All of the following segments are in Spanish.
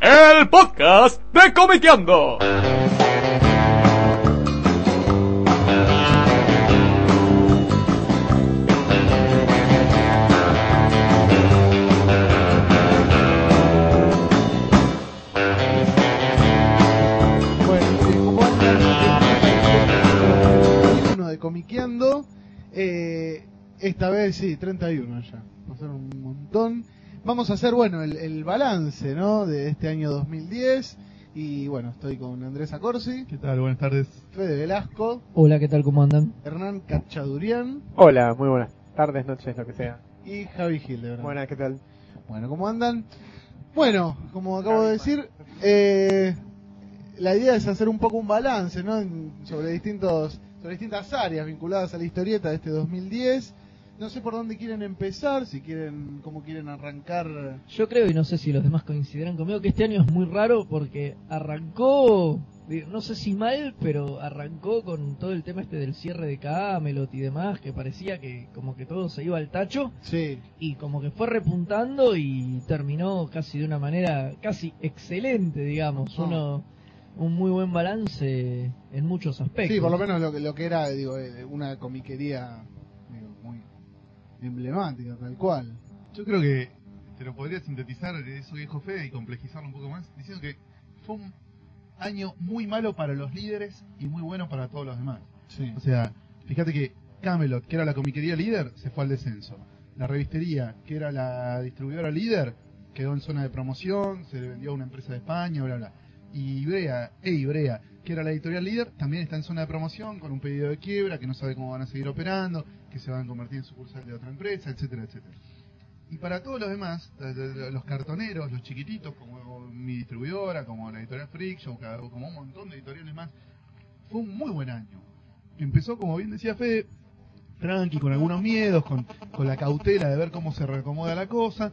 El podcast de Comiqueando. Bueno, de Comiqueando, eh, esta vez sí, 31 ya, pasaron un montón. Vamos a hacer, bueno, el, el balance, ¿no? De este año 2010. Y bueno, estoy con Andrés Acorsi, ¿Qué tal? Buenas tardes. Fede Velasco, Hola, ¿qué tal? ¿Cómo andan? Hernán Cachadurian Hola, muy buenas tardes, noches, lo que sea. y Javi Hildebrand. Buenas, ¿qué tal? Bueno, ¿cómo andan? Bueno, como acabo de decir, eh, la idea es hacer un poco un balance, ¿no? En- sobre distintos, sobre distintas áreas vinculadas a la historieta de este 2010. No sé por dónde quieren empezar, si quieren, cómo quieren arrancar. Yo creo, y no sé si los demás coincidirán conmigo, que este año es muy raro porque arrancó, no sé si mal, pero arrancó con todo el tema este del cierre de Camelot y demás, que parecía que como que todo se iba al tacho Sí, y como que fue repuntando y terminó casi de una manera casi excelente, digamos, Ah. uno un muy buen balance en muchos aspectos. sí, por lo menos lo que, lo que era, digo, eh, una comiquería emblemática, tal cual. Yo creo que te lo podría sintetizar eso que dijo Fede y complejizarlo un poco más, diciendo que fue un año muy malo para los líderes y muy bueno para todos los demás. Sí, O sea, fíjate que Camelot, que era la comiquería líder, se fue al descenso. La revistería, que era la distribuidora líder, quedó en zona de promoción, se le vendió a una empresa de España, bla, bla. Y Ibrea, e Ibrea, que era la editorial líder, también está en zona de promoción con un pedido de quiebra, que no sabe cómo van a seguir operando, que se van a convertir en sucursal de otra empresa, etcétera, etcétera. Y para todos los demás, eh, los cartoneros, los chiquititos, como mi distribuidora, como la editorial Friction, o como un montón de editoriales más, fue un muy buen año. Empezó, como bien decía Fede, tranqui, con algunos miedos, con, con la cautela de ver cómo se reacomoda la cosa,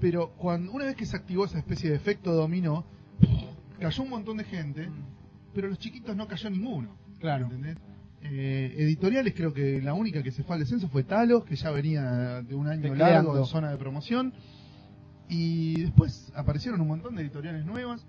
pero cuando una vez que se activó esa especie de efecto dominó, cayó un montón de gente, pero los chiquitos no cayó ninguno. Claro. ¿entendés? Eh, editoriales creo que la única que se fue al descenso fue Talos, que ya venía de un año Tecleando. largo en zona de promoción. Y después aparecieron un montón de editoriales nuevas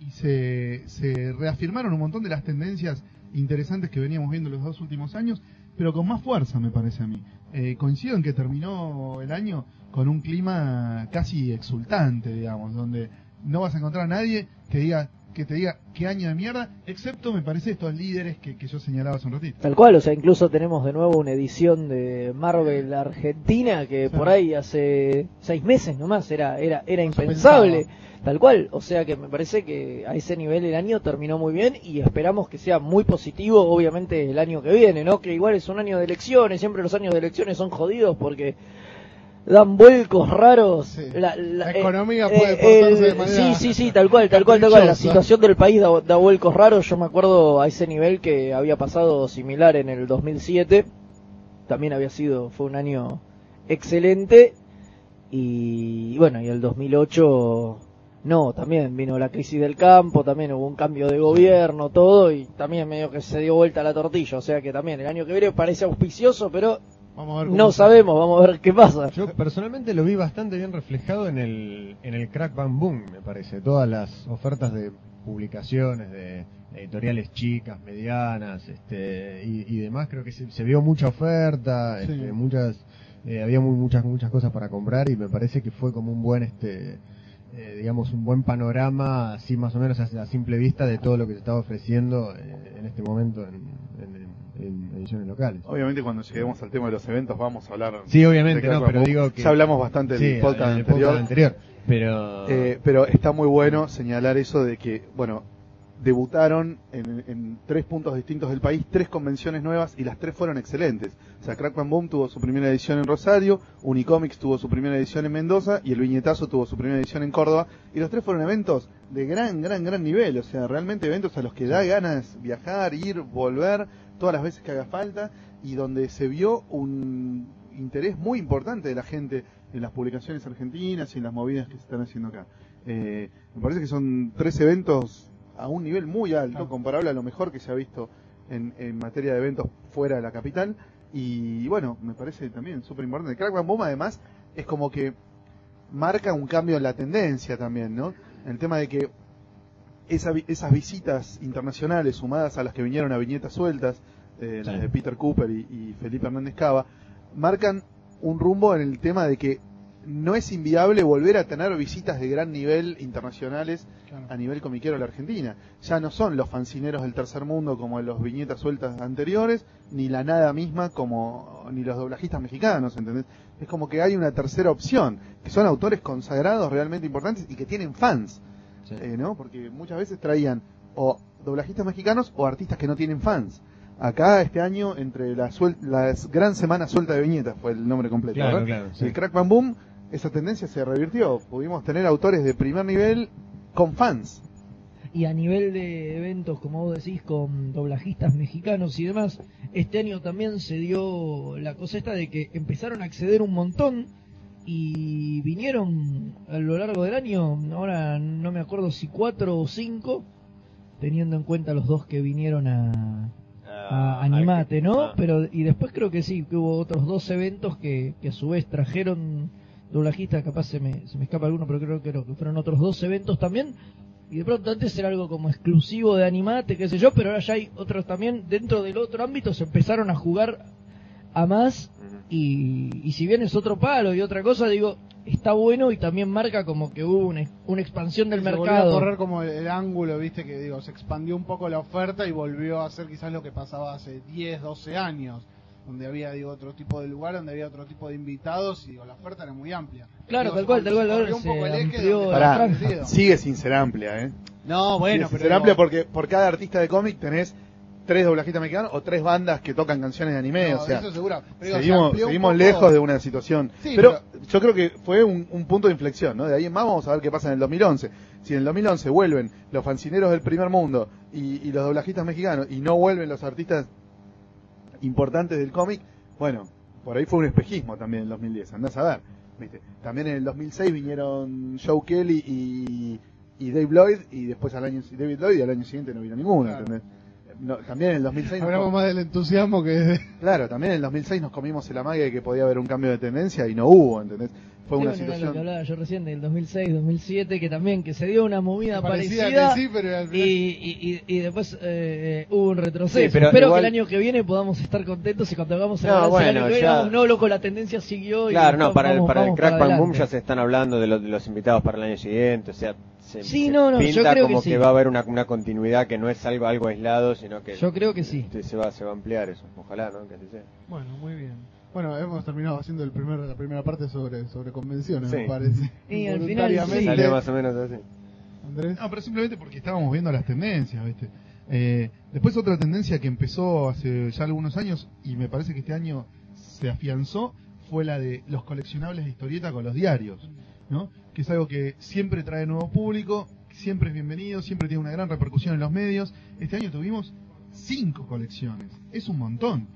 y se, se reafirmaron un montón de las tendencias interesantes que veníamos viendo los dos últimos años, pero con más fuerza me parece a mí. Eh, coincido en que terminó el año con un clima casi exultante, digamos, donde no vas a encontrar a nadie que diga que te diga qué año de mierda, excepto me parece estos líderes que, que yo señalaba hace un ratito. Tal cual, o sea, incluso tenemos de nuevo una edición de Marvel Argentina que por ahí hace seis meses nomás era era era impensable. Tal cual, o sea que me parece que a ese nivel el año terminó muy bien y esperamos que sea muy positivo, obviamente, el año que viene, ¿no? Que igual es un año de elecciones, siempre los años de elecciones son jodidos porque dan vuelcos raros. Sí. La, La eh, economía puede eh, portarse de el- manera Sí, sí, sí, tal cual, tal cual, tal cual. La situación del país da, da vuelcos raros. Yo me acuerdo a ese nivel que había pasado similar en el 2007. También había sido, fue un año excelente. Y bueno, y el 2008 no, también vino la crisis del campo, también hubo un cambio de gobierno, todo, y también medio que se dio vuelta la tortilla. O sea que también el año que viene parece auspicioso, pero Vamos a ver cómo no se- sabemos, vamos a ver qué pasa. Yo personalmente lo vi bastante bien reflejado en el, en el Crack Bang Boom, me parece. Todas las ofertas de publicaciones, de editoriales chicas, medianas este, y, y demás, creo que se, se vio mucha oferta, Sí. este, muchas, eh, había muy, muchas, muchas cosas para comprar y me parece que fue como un buen, este, eh, digamos, un buen panorama, así más o menos a, a simple vista, de todo lo que se estaba ofreciendo eh, en este momento en, en- ediciones locales. Obviamente cuando lleguemos al tema de los eventos vamos a hablar. Sí, obviamente, no, pero digo que... Ya hablamos bastante del podcast el anterior. podcast anterior, Pero... Eh, pero está muy bueno señalar eso de que, bueno, debutaron en, en tres puntos distintos del país, tres convenciones nuevas y las tres fueron excelentes. O sea, Crack Bam Boom tuvo su primera edición en Rosario, Unicomics tuvo su primera edición en Mendoza y el Viñetazo tuvo su primera edición en Córdoba. Y los tres fueron eventos de gran, gran, gran nivel. O sea, realmente eventos a los que da ganas viajar, ir, volver, todas las veces que haga falta y donde se vio un interés muy importante de la gente en las publicaciones argentinas y en las movidas que se están haciendo acá. Eh, me parece que son tres eventos a un nivel muy alto, Claro. comparable a lo mejor que se ha visto en, en materia de eventos fuera de la capital. Y bueno, me parece también súper importante. Crack Bam Boom además es como que marca un cambio en la tendencia también, ¿no? El tema de que esa esas visitas internacionales sumadas a las que vinieron a viñetas sueltas, eh, las de Peter Cooper y, y Felipe Hernández Cava, marcan un rumbo en el tema de que no es inviable volver a tener visitas de gran nivel internacionales Claro. a nivel comiquero de la Argentina. Ya no son los fancineros del tercer mundo como en los viñetas sueltas anteriores, ni la nada misma como ni los doblajistas mexicanos, ¿entendés? Es como que hay una tercera opción, que son autores consagrados realmente importantes y que tienen fans, Sí. eh, ¿no? Porque muchas veces traían o doblajistas mexicanos o artistas que no tienen fans. Acá este año, entre la, suel- la gran semana suelta de viñetas, fue el nombre completo, Claro, ¿verdad? claro, sí. El Crack Bam Boom, esa tendencia se revirtió. Pudimos tener autores de primer nivel con fans. Y a nivel de eventos, como vos decís, con doblajistas mexicanos y demás, este año también se dio la cosa esta de que empezaron a acceder un montón y vinieron a lo largo del año, ahora no me acuerdo si cuatro o cinco, teniendo en cuenta los dos que vinieron a, Ah, a Animate, ¿no? ah. Pero y después creo que sí, que hubo otros dos eventos que, que a su vez trajeron doblajistas, capaz se me, se me escapa alguno, pero creo, creo que fueron otros dos eventos también. Y de pronto antes era algo como exclusivo de Animate, qué sé yo, pero ahora ya hay otros también, dentro del otro ámbito se empezaron a jugar a más. Y, y si bien es otro palo y otra cosa, digo, está bueno y también marca como que hubo una, una expansión del se volvió a mercado. correr como el, el ángulo, viste, que digo, se expandió un poco la oferta y volvió a ser quizás lo que pasaba hace 10, 12 años, donde había, digo, otro tipo de lugar, donde había otro tipo de invitados y digo, la oferta era muy amplia. Claro, Digo, tal cual, tal cual, ahora se el amplió Pará, sigue sin ser amplia, ¿eh? No, bueno, Sigue sin pero ser digo, amplia porque por cada artista de cómic tenés tres doblajistas mexicanos o tres bandas que tocan canciones de anime, no, o sea, eso seguro. Pero digo, se seguimos, lejos de una situación. Sí, pero, yo creo que fue un, un punto de inflexión, ¿no? De ahí en más vamos a ver qué pasa en el 2011. Si en el 2011 vuelven los fancineros del primer mundo y, y los doblajistas mexicanos y no vuelven los artistas importantes del cómic, bueno, por ahí fue un espejismo también en el 2010, andás a ver. ¿viste? También en el 2006 vinieron Joe Kelly y, y Dave Lloyd y después al año David Lloyd y al año siguiente no vino ninguno, Claro. ¿entendés? No, también en el 2006 nos Hablamos más del entusiasmo que de... Claro, también en el 2006 nos comimos el amague de que podía haber un cambio de tendencia y no hubo, ¿entendés? Fue Sí, una bueno, era lo que situación... hablaba yo recién del 2006, 2007, que también que se dio una movida parecía parecida que sí, pero al y, final... y, y, y después eh, hubo un retroceso. Sí, pero Espero igual- que el año que viene podamos estar contentos y cuando hagamos el No, bueno, año que ya- no, loco, la tendencia siguió y Claro, no, vamos- para el, vamos- para el vamos Crack Bang Boom ya se están hablando de, los de los invitados para el año siguiente, o sea, se, Sí, se no, no, yo pinta creo que como sí. va a haber una, una continuidad que no es algo algo aislado, sino que Yo creo que sí. este, se va se va a ampliar eso, ojalá, ¿no? Que así sea. Bueno, muy bien. Bueno, hemos terminado haciendo el primer, la primera parte sobre, sobre convenciones, Sí. me parece. Y al final, sí. Salió más o menos así. Andrés. No, pero simplemente porque estábamos viendo las tendencias, ¿viste? Eh, después otra tendencia que empezó hace ya algunos años y me parece que este año se afianzó fue la de los coleccionables de historieta con los diarios, ¿no? Que es algo que siempre trae nuevo público, siempre es bienvenido, siempre tiene una gran repercusión en los medios. Este año tuvimos cinco colecciones, es un montón.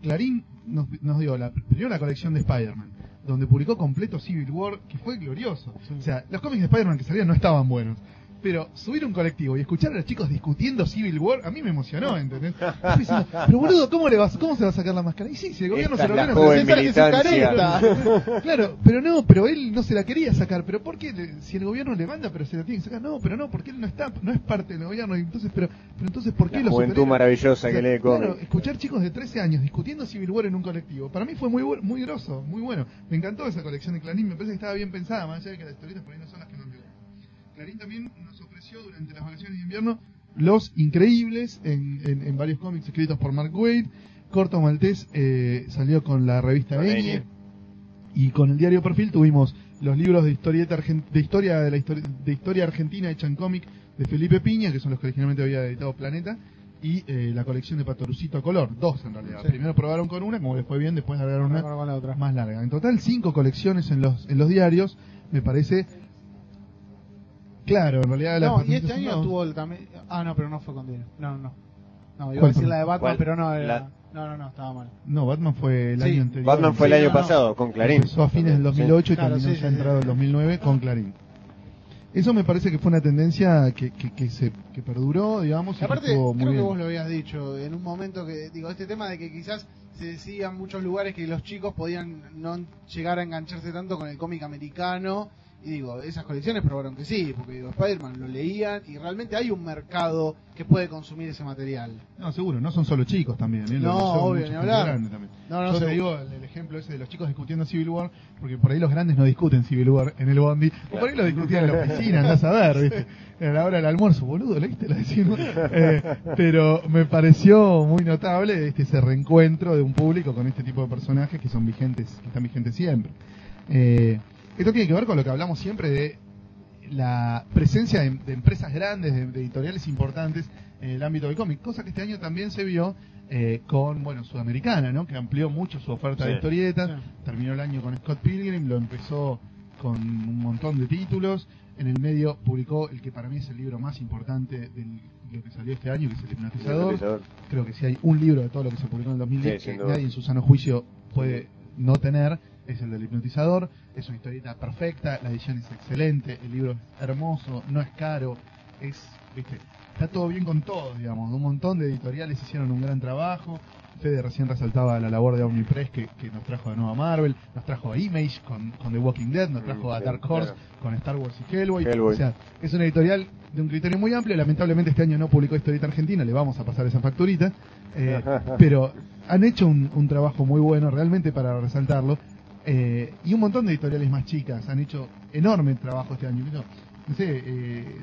Clarín nos, nos dio la, primero la colección de Spider-Man, donde publicó completo Civil War, que fue glorioso. O sea, los cómics de Spider-Man que salían no estaban buenos. Pero subir un colectivo y escuchar a los chicos discutiendo Civil War, a mí me emocionó, ¿entendés? Yo estoy diciendo, pero boludo, ¿cómo, le vas, ¿cómo se va a sacar la máscara? Y sí, si el gobierno Esta se lo joven se le saca que se militancia. careta. Claro, pero no, pero él no se la quería sacar. ¿Pero por qué? Le- Si el gobierno le manda, pero se la tiene que sacar. No, pero no, porque él no está, no es parte del gobierno. Entonces, pero, pero entonces, ¿por qué La los juventud maravillosa que O sea, lee claro, escuchar chicos de 13 años discutiendo Civil War en un colectivo, para mí fue muy muy groso, muy bueno. Me encantó esa colección de Clarín, me parece que estaba bien pensada, más allá de que las historietas por ahí no son las que nos gustan. Clarín también durante las vacaciones de invierno Los Increíbles en, en- en varios cómics escritos por Mark Wade. Corto Maltés eh, salió con la revista. Enie. Y con el diario Perfil tuvimos los libros de historieta de historia de la histori- de historia argentina hecha en cómic de Felipe Piña, que son los que originalmente había editado Planeta, y eh, la colección de Patorucito a color, dos en realidad. Sí. Primero probaron con una, como les fue bien, después agregaron una la otra. más larga. En total cinco colecciones en los en los diarios, me parece claro, en realidad la No, y este año no. tuvo el también. Ah, no, pero no fue con dinero. No, no. No, iba a ¿Cuál decir la de Batman, ¿Cuál? pero no era. La- No, no, no, estaba mal. No, Batman fue el Sí. año anterior. Batman fue el Sí, año no, no. pasado con Clarín. Empezó a fines del 2008 y Claro, terminó sí, ya sí, entrado sí. el 2009 con Clarín. Eso me parece que fue una tendencia que, que, que se que perduró, digamos, y Y aparte, estuvo muy creo que bien. vos lo habías dicho en un momento que, digo, este tema de que quizás se decía en muchos lugares que los chicos podían no llegar a engancharse tanto con el cómic americano. Y digo, esas colecciones probaron que sí, porque digo, Spider-Man lo leían y realmente hay un mercado que puede consumir ese material. No, seguro, no son solo chicos también. ¿eh? No, obvio, ni hablar. No, no, Yo te digo el, el ejemplo ese de los chicos discutiendo Civil War, porque por ahí los grandes no discuten Civil War en el Bondi, o por ahí lo discutían en la oficina, andás a ver, ¿viste? A la hora del almuerzo, boludo, ¿leíste la decimos? Eh, pero me pareció muy notable este, ese reencuentro de un público con este tipo de personajes que son vigentes, que están vigentes siempre. Eh, esto tiene que ver con lo que hablamos siempre de la presencia de, de empresas grandes, de, de editoriales importantes en el ámbito del cómic, cosa que este año también se vio eh, con, bueno, Sudamericana, ¿no? Que amplió mucho su oferta de historietas, Sí. terminó el año con Scott Pilgrim, lo empezó con un montón de títulos, en el medio publicó el que para mí es el libro más importante de lo que salió este año, que es El Hipnotizador, creo que si hay un libro de todo lo que se publicó en el 2010 Sí, que nadie en su sano juicio puede no tener, es el del hipnotizador. Es una historieta perfecta, la edición es excelente, el libro es hermoso, no es caro, es, viste, está todo bien con todos, digamos. Un montón de editoriales hicieron un gran trabajo. Fede recién resaltaba la labor de Omnipress que, que nos trajo de nuevo a Marvel, nos trajo a Image con, con The Walking Dead, nos trajo a Dark Horse con Star Wars y Hellboy. Hellboy. O sea, es una editorial de un criterio muy amplio. Lamentablemente este año no publicó historieta argentina, le vamos a pasar esa facturita. Eh, pero han hecho un, un trabajo muy bueno realmente para resaltarlo. Eh, y un montón de editoriales más chicas han hecho enorme trabajo este año. No, no sé, eh,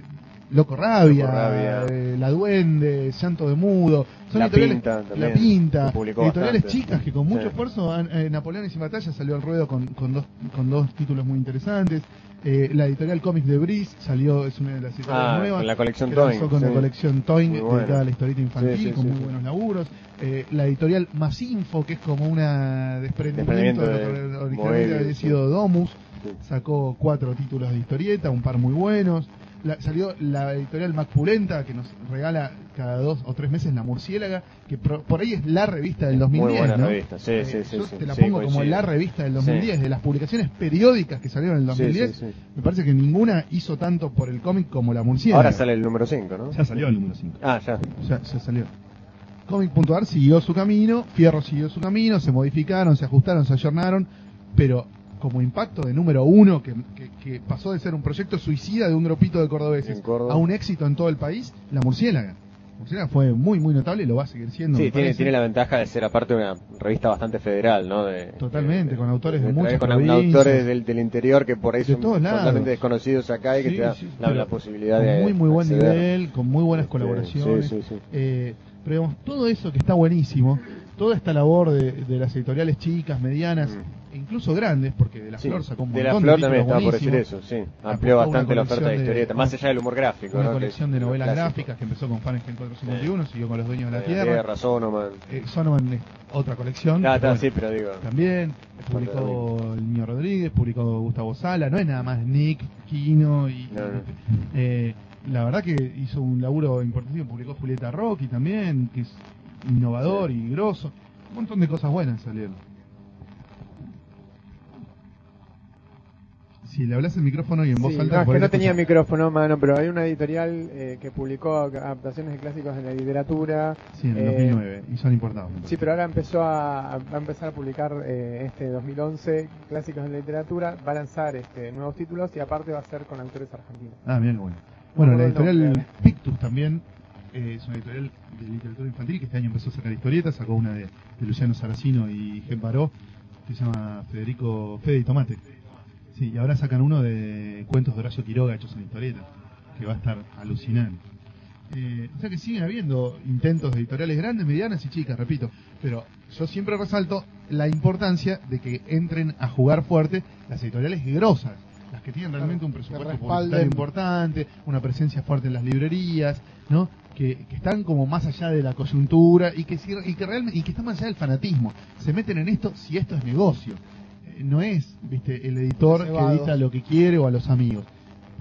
Loco Rabia, Loco Rabia. eh, La Duende, Llanto de Mudo. Son La editoriales- Pinta también, La Pinta. Editoriales bastante. chicas que con mucho Sí. esfuerzo, eh, Napoleones y Batalla salió al ruedo con, con, dos, con dos títulos muy interesantes. Eh, la editorial Comics de Breeze salió, es una de las editoriales Ah, nuevas. con la colección lanzó con sí. la colección buena. dedicada a la historieta infantil, Sí, sí, con muy buenos laburos. Eh, la editorial Masinfo, que es como una desprendimiento Desprendimiento de lo que originalmente había sido Domus. Sacó cuatro títulos de historieta, un par muy buenos. La- salió la editorial Macpulenta, que nos regala cada dos o tres meses La Murciélaga, que por, por ahí es la revista del 2010. Muy buena ¿no? revista, sí, Eh, sí, sí. yo te la pongo como la revista del Sí. 2010, de las publicaciones periódicas que salieron en el Sí, 2010. sí, sí. Me parece que ninguna hizo tanto por el cómic como La Murciélaga. Ahora sale el número 5, ¿no? Ya salió el número 5. Ah, ya. Ya, ya salió. Comic.ar siguió su camino, Fierro siguió su camino, se modificaron, se ajustaron, se ayornaron, pero como impacto de número uno, que, que- que pasó de ser un proyecto suicida de un grupito de cordobeses a un éxito en todo el país, la Murciélaga. La Murciélaga fue muy, muy notable y lo va a seguir siendo. Sí, tiene, tiene la ventaja de ser aparte una revista bastante federal, ¿no? De, Totalmente, con autores de muchas con autores del, del interior que por ahí son totalmente desconocidos acá y que Sí, te da sí, la, posibilidad de muy, muy buen acceder. nivel, con muy buenas Este, colaboraciones. sí. Eh, pero digamos, todo eso que está buenísimo, toda esta labor de, de las editoriales chicas, medianas, Mm. Incluso grandes, porque de la Sí, Flor sacó un de la montón Flor de también estaba por decir eso, sí. Amplió bastante la oferta de colección de- historieta, más allá del humor gráfico, Una colección de novelas clásico. gráficas que empezó con Fahrenheit 451, siguió con Los Dueños de la Eh, Tierra. Tierra, Sonoman. Eh, Sonoman es otra colección. Ah, está, sí, pero digo. También publicó el Niño Rodríguez, publicó Gustavo Sala, no es nada más Nick, Kino y No, no. eh, la verdad que hizo un laburo importante, publicó Julieta Rocky también, que es innovador y grosso, un montón de cosas buenas salieron. Si le hablas el micrófono y en voz Sí, alta, no, es que no tenía micrófono, mano, pero hay una editorial eh, que publicó adaptaciones de clásicos en la literatura. Sí, en el eh, 2009, y son importados. Sí, pero ahora empezó a, empezar a publicar eh, este 2011 clásicos en la literatura, va a lanzar este, nuevos títulos y aparte va a ser con autores argentinos. Ah, bien, bueno. Bueno, la No editorial. Pictus también eh, es una editorial de literatura infantil que este año empezó a sacar historietas, sacó una de, de Luciano Saracino y Gen Baró, que se llama Federico Fede y Tomate. Sí, y ahora sacan uno de cuentos de Horacio Quiroga hechos en historietas, que va a estar alucinante. Eh, o sea que siguen habiendo intentos de editoriales grandes, medianas y chicas, repito. Pero yo siempre resalto la importancia de que entren a jugar fuerte las editoriales grosas, las que tienen realmente un presupuesto publicitario importante, una presencia fuerte en las librerías, ¿no? Que, que están como más allá de la coyuntura y que, y que realmente y que están más allá del fanatismo. Se meten en esto si esto es negocio. No es, viste, el editor que edita lo que quiere o a los amigos.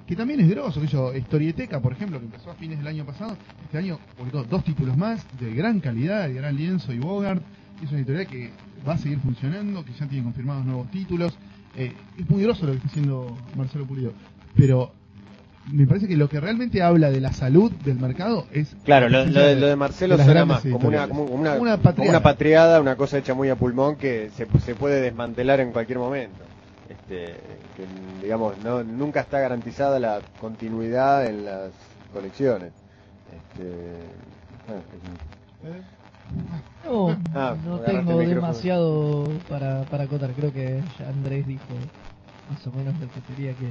Que también es grosso, que yo, Historieteca, por ejemplo, que empezó a fines del año pasado, este año publicó dos títulos más de gran calidad, de gran lienzo y Bogart, es una editorial que va a seguir funcionando, que ya tiene confirmados nuevos títulos, eh, es muy grosso lo que está haciendo Marcelo Pulido, pero me parece que lo que realmente habla de la salud del mercado es Claro, lo, lo de, lo de Marcelo suena grandes más como una, como una, Una como patriada. una patriada, una cosa hecha muy a pulmón que se, se puede desmantelar en cualquier momento. Este, que, digamos, no, nunca está garantizada la continuidad en las colecciones. Este, ah, No, Ah, no tengo demasiado para, para acotar. Creo que ya Andrés dijo más o menos lo que tenía que,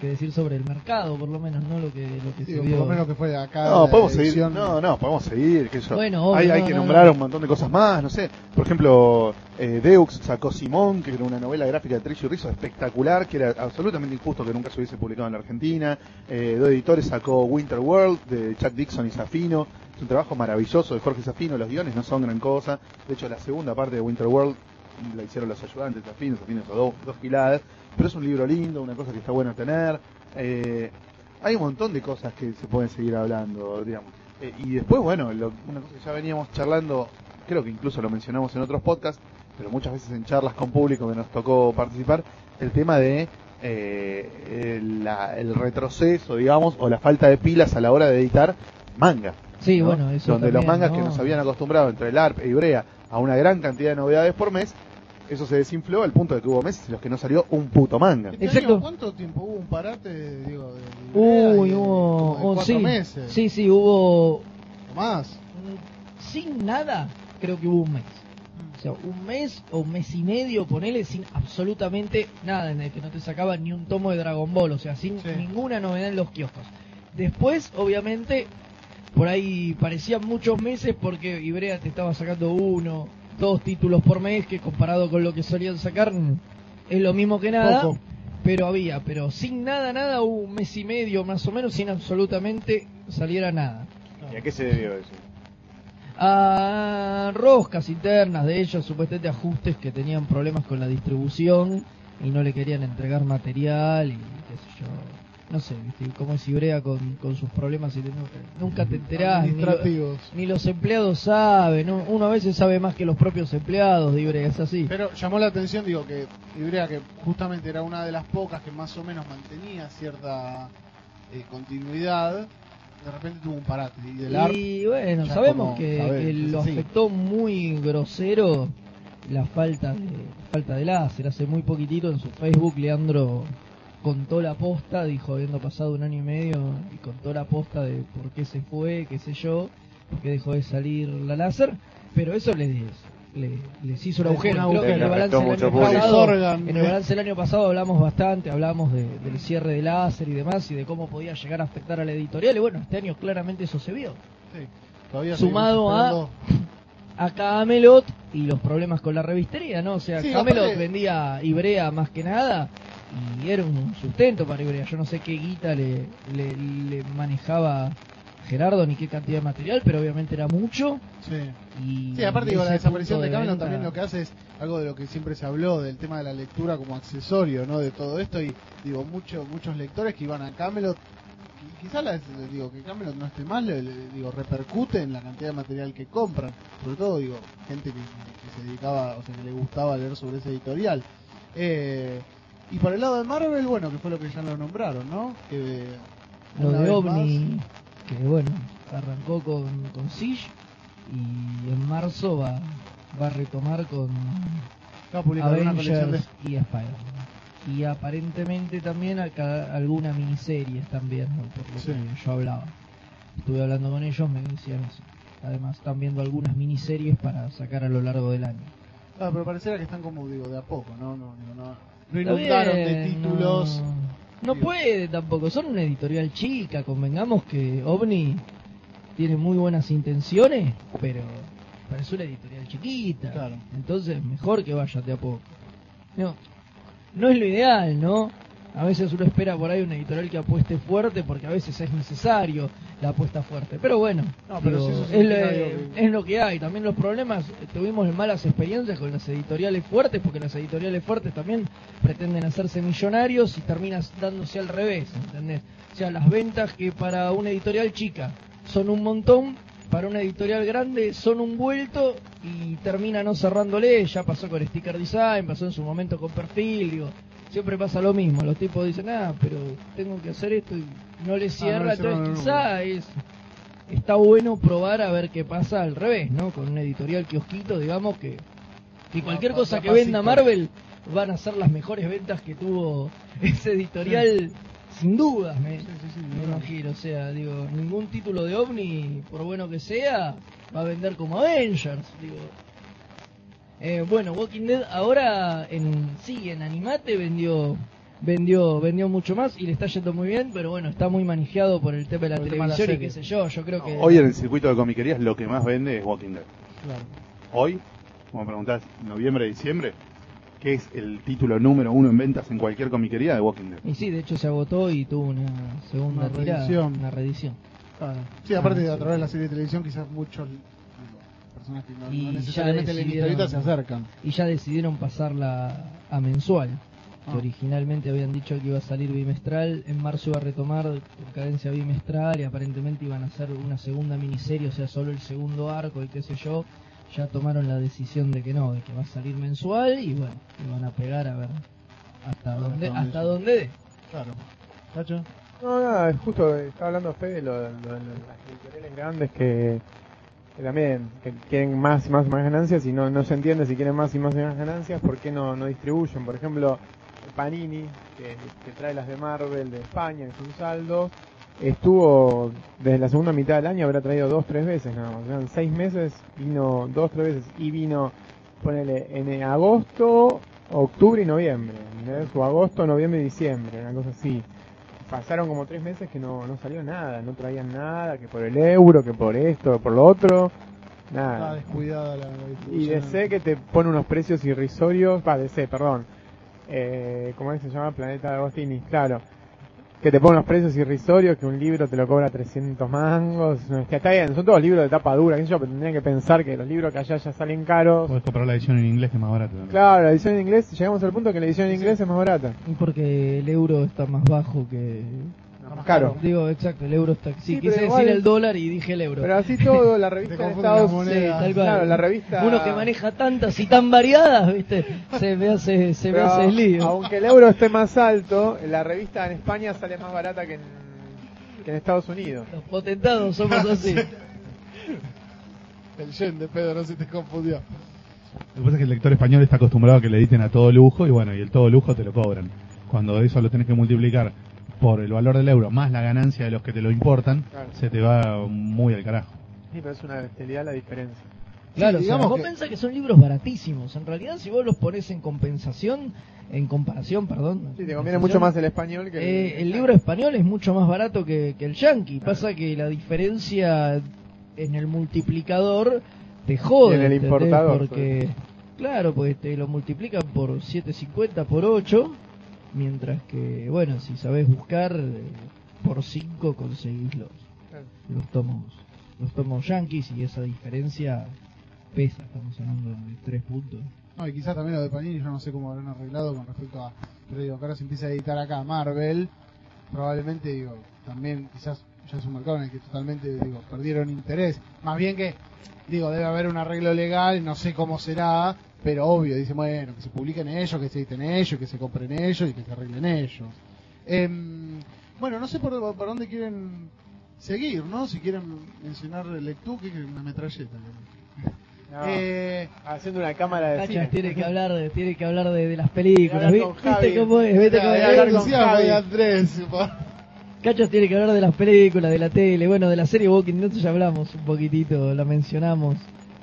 que decir sobre el mercado, por lo menos, no lo que, lo que Sí, se por lo menos que fue acá. No, podemos seguir. No, no, podemos seguir. Bueno, obvio, hay, hay que no, nombrar no. un montón de cosas más, no sé. Por ejemplo, eh, Deux sacó Simón, que era una novela gráfica de y Rizzo espectacular, que era absolutamente injusto que nunca se hubiese publicado en la Argentina. Eh, dos editores sacó Winter World, de Chuck Dixon y Safino. Es un trabajo maravilloso de Jorge Safino. Los guiones no son gran cosa. De hecho, la segunda parte de Winter World la hicieron los ayudantes Safino. Safino hizo dos, dos giladas. Pero es un libro lindo, una cosa que está bueno tener. Eh, hay un montón de cosas que se pueden seguir hablando, digamos. Eh, y después, bueno, lo- una cosa que ya veníamos charlando, creo que incluso lo mencionamos en otros podcasts, pero muchas veces en charlas con público que nos tocó participar, el tema de eh, el, la- el retroceso, digamos, o la falta de pilas a la hora de editar manga. Sí, ¿no? bueno, eso Donde los mangas ¿no? que nos habían acostumbrado entre el ARP e Ibrea a una gran cantidad de novedades por mes, eso se desinfló al punto de que hubo meses en los que no salió un puto manga. Este Exacto. año, ¿Cuánto tiempo hubo un parate, digo, de Uy, hubo. de oh, cuatro sí, meses? sí, sí, hubo. o más. mm, Sin nada, creo que hubo un mes. O sea, un mes o un mes y medio, ponele, sin absolutamente nada, en el que no te sacaba ni un tomo de Dragon Ball, o sea, sin Sí. ninguna novedad en los kioscos. Después, obviamente, por ahí parecían muchos meses porque Ibrea te estaba sacando uno, dos títulos por mes, que comparado con lo que solían sacar, es lo mismo que nada. Poco. Pero había, pero sin nada, nada, hubo un mes y medio más o menos, sin absolutamente saliera nada. ¿Y a qué se debió eso? a roscas internas de ellos, supuestamente ajustes que tenían problemas con la distribución y no le querían entregar material y qué sé yo. No sé, ¿viste? cómo es Ibrea con, con sus problemas y te- nunca, te enterás, ni, lo- Administrativos. ni los empleados saben, ¿no? uno a veces sabe más que los propios empleados de Ibrea, es así. Pero llamó la atención, digo, que Ibrea, que justamente era una de las pocas que más o menos mantenía cierta eh, continuidad, de repente tuvo un parate. Y del Y bueno, sabemos que, lo así. afectó muy grosero la falta de falta de láser. Hace muy poquitito en su Facebook Leandro contó la posta, dijo habiendo pasado un año y medio y contó la posta de por qué se fue, qué sé yo, por qué dejó de salir la láser, pero eso les, le- les hizo un Les agujero. un Creo que en el balance del año pasado, en el balance del año pasado hablamos bastante, hablamos de- del cierre de láser y demás y de cómo podía llegar a afectar a la editorial y bueno, este año claramente eso se vio. sí, todavía Sumado a- a Camelot y los problemas con la revistería, ¿no? O sea, Sí, Camelot vendía Ibrea más que nada y era un sustento para Ibrea. Yo no sé qué guita le, le, le manejaba Gerardo ni qué cantidad de material, pero obviamente era mucho. Sí. Y Sí, aparte digo, la desaparición de Camelot venta- también lo que hace es algo de lo que siempre se habló, del tema de la lectura como accesorio, ¿no? De todo esto y digo, muchos muchos lectores que iban a Camelot, quizás la- digo que Camelot no esté mal, le- le- digo, repercute en la cantidad de material que compran, sobre todo digo, gente que, que se dedicaba, o sea, que le gustaba leer sobre ese editorial. Eh, y por el lado de Marvel, bueno, que fue lo que ya lo nombraron, ¿no? Que Lo de OVNI, que bueno, arrancó con, con Siege y en marzo va, va a retomar con más, va a publicar una colección de Avengers y Spider-Man. Y aparentemente también acá alguna miniserie también, ¿no? por lo Sí. que yo hablaba. Estuve hablando con ellos, me decían eso. Además están viendo algunas miniseries para sacar a lo largo del año. Ah, pero pareciera que están como digo de a poco, ¿no? No, no, no, no Está inundaron de bien, títulos. No, puede tampoco, son una editorial chica, convengamos que OVNI tiene muy buenas intenciones, pero, pero es una editorial chiquita. Claro. Entonces, mejor que vaya de a poco. No, no es lo ideal, ¿no? A veces uno espera por ahí una editorial que apueste fuerte porque a veces es necesario la apuesta fuerte. Pero bueno, No, pero digo, es, lo, que- es lo que hay. También los problemas, tuvimos malas experiencias con las editoriales fuertes porque las editoriales fuertes también pretenden hacerse millonarios y terminas dándose al revés, ¿entendés? O sea, las ventas que para una editorial chica son un montón, para una editorial grande son un vuelto y termina no cerrándole. Ya pasó con Sticker Design, pasó en su momento con Perfil, digo. Siempre pasa lo mismo, los tipos dicen, ah, pero tengo que hacer esto y no le cierra, le cierran entonces quizá es, está bueno probar a ver qué pasa al revés, ¿no? Con una editorial kiosquito, digamos, que, que cualquier pa- cosa que venda. Marvel van a ser las mejores ventas que tuvo ese editorial, sin dudas, me, me imagino. O sea, digo, ningún título de OVNI, por bueno que sea, va a vender como Avengers, digo. Eh, bueno, Walking Dead ahora en sí en Animate vendió vendió vendió mucho más y le está yendo muy bien, pero bueno, está muy manejado por el tema de la Por de la televisión y qué sé yo, yo creo que Hoy en el circuito de comiquerías lo que más vende es Walking Dead. Claro. Hoy, como preguntás, noviembre, diciembre, ¿qué es el título número uno en ventas en cualquier comiquería de Walking Dead? Y sí, de hecho se agotó y tuvo una segunda Una tirada, reedición. una reedición. Claro. Sí, aparte Ah, a sí. través de la serie de televisión quizás muchos digo, personas que no, Y no ya necesariamente decidieron- historietas se acercan. Y ya decidieron pasarla a mensual. Que Ah. originalmente habían dicho que iba a salir bimestral, en marzo iba a retomar con cadencia bimestral y aparentemente iban a hacer una segunda miniserie, o sea, solo el segundo arco y qué sé yo. Ya tomaron la decisión de que no, de que va a salir mensual y bueno, le van a pegar a ver hasta ver dónde, hasta dónde. Claro. ¿Cacho? No, nada, es justo, estaba hablando Fede de lo, lo- lo- las editoriales grandes que, también que quieren más y más y más ganancias y no, no se entiende si quieren más y más y más ganancias, ¿por qué no, no distribuyen? Por ejemplo, Panini, que, trae las de Marvel de España, que son saldos, estuvo desde la segunda mitad del año, habrá traído dos, tres veces nada más. Eran seis meses, vino dos, tres veces y vino, ponele, en agosto, octubre y noviembre. O agosto, noviembre y diciembre, una cosa así pasaron como tres meses que no, no salió nada, no traían nada, que por el euro, que por esto, que por lo otro, nada. descuidada la Y. DC que te pone unos precios irrisorios, va, DC, perdón, eh, ¿cómo es que se llama? Planeta de Agostini, claro. Que te pone unos precios irrisorios, que un libro te lo cobra 300 mangos, no, es que está bien, son todos libros de tapa dura, qué sé yo, pero tendrían que pensar que los libros que allá ya salen caros. Puedes comprar la edición en inglés que es más barata. también. Claro, la edición en inglés, llegamos al punto que la edición en inglés es más barata. Y porque el euro está más bajo que... Más caro. Digo, exacto, el euro está... Sí, Sí, quise igual- decir el dólar y dije el euro. Pero así todo, la revista de Estados Unidos, monedas. Sí, tal cual. claro, la revista... Uno que maneja tantas y tan variadas, ¿viste? Se me hace, se me Pero, hace el lío. Aunque el euro esté más alto, la revista en España sale más barata que en, que en Estados Unidos. Los potentados somos así. El yen de Pedro no se te confundió. Lo que pasa es que el lector español está acostumbrado a que le editen a todo lujo y bueno, y el todo lujo te lo cobran. Cuando eso lo tenés que multiplicar por el valor del euro más la ganancia de los que te lo importan, Claro. se te va muy al carajo. Sí, pero es una bestialidad la diferencia. Claro, Sí, o sea, digamos vos que- pensás que son libros baratísimos. En realidad, si vos los pones en compensación, en comparación, perdón. Sí, te conviene mucho más el español que eh, el libro español es mucho más barato que, que el yankee. Pasa que la diferencia en el multiplicador te jode. Y en el importador, Porque, claro, pues te lo multiplican por 7.50 por 8. Mientras que, bueno, si sabés buscar, eh, por 5 conseguís los, Claro. los tomos los tomos yankees y esa diferencia pesa. Estamos hablando de 3 puntos. No, y quizás también lo de Panini, yo no sé cómo habrán arreglado con respecto a. Pero digo, que ahora se empieza a editar acá Marvel. Probablemente, digo, también quizás ya es un mercado en el que totalmente, digo, perdieron interés. Más bien que, digo, debe haber un arreglo legal, no sé cómo será, pero obvio, dice, bueno, que se publiquen ellos, que se editen ellos, que se compren ellos y que se arreglen ellos. Em, bueno, no sé por, por dónde quieren seguir, ¿no? Si quieren mencionar Lectú, que es una metralleta. No, Eh, haciendo una cámara de Cachas cine. tiene que hablar de, tiene que hablar de, de las películas. hablar ¿vi- con ¿Viste Javi. cómo es? ¿Viste cómo es? Cachas tiene que hablar de las películas, de la tele, bueno, de la serie Walking Dead ya hablamos un poquitito, la mencionamos.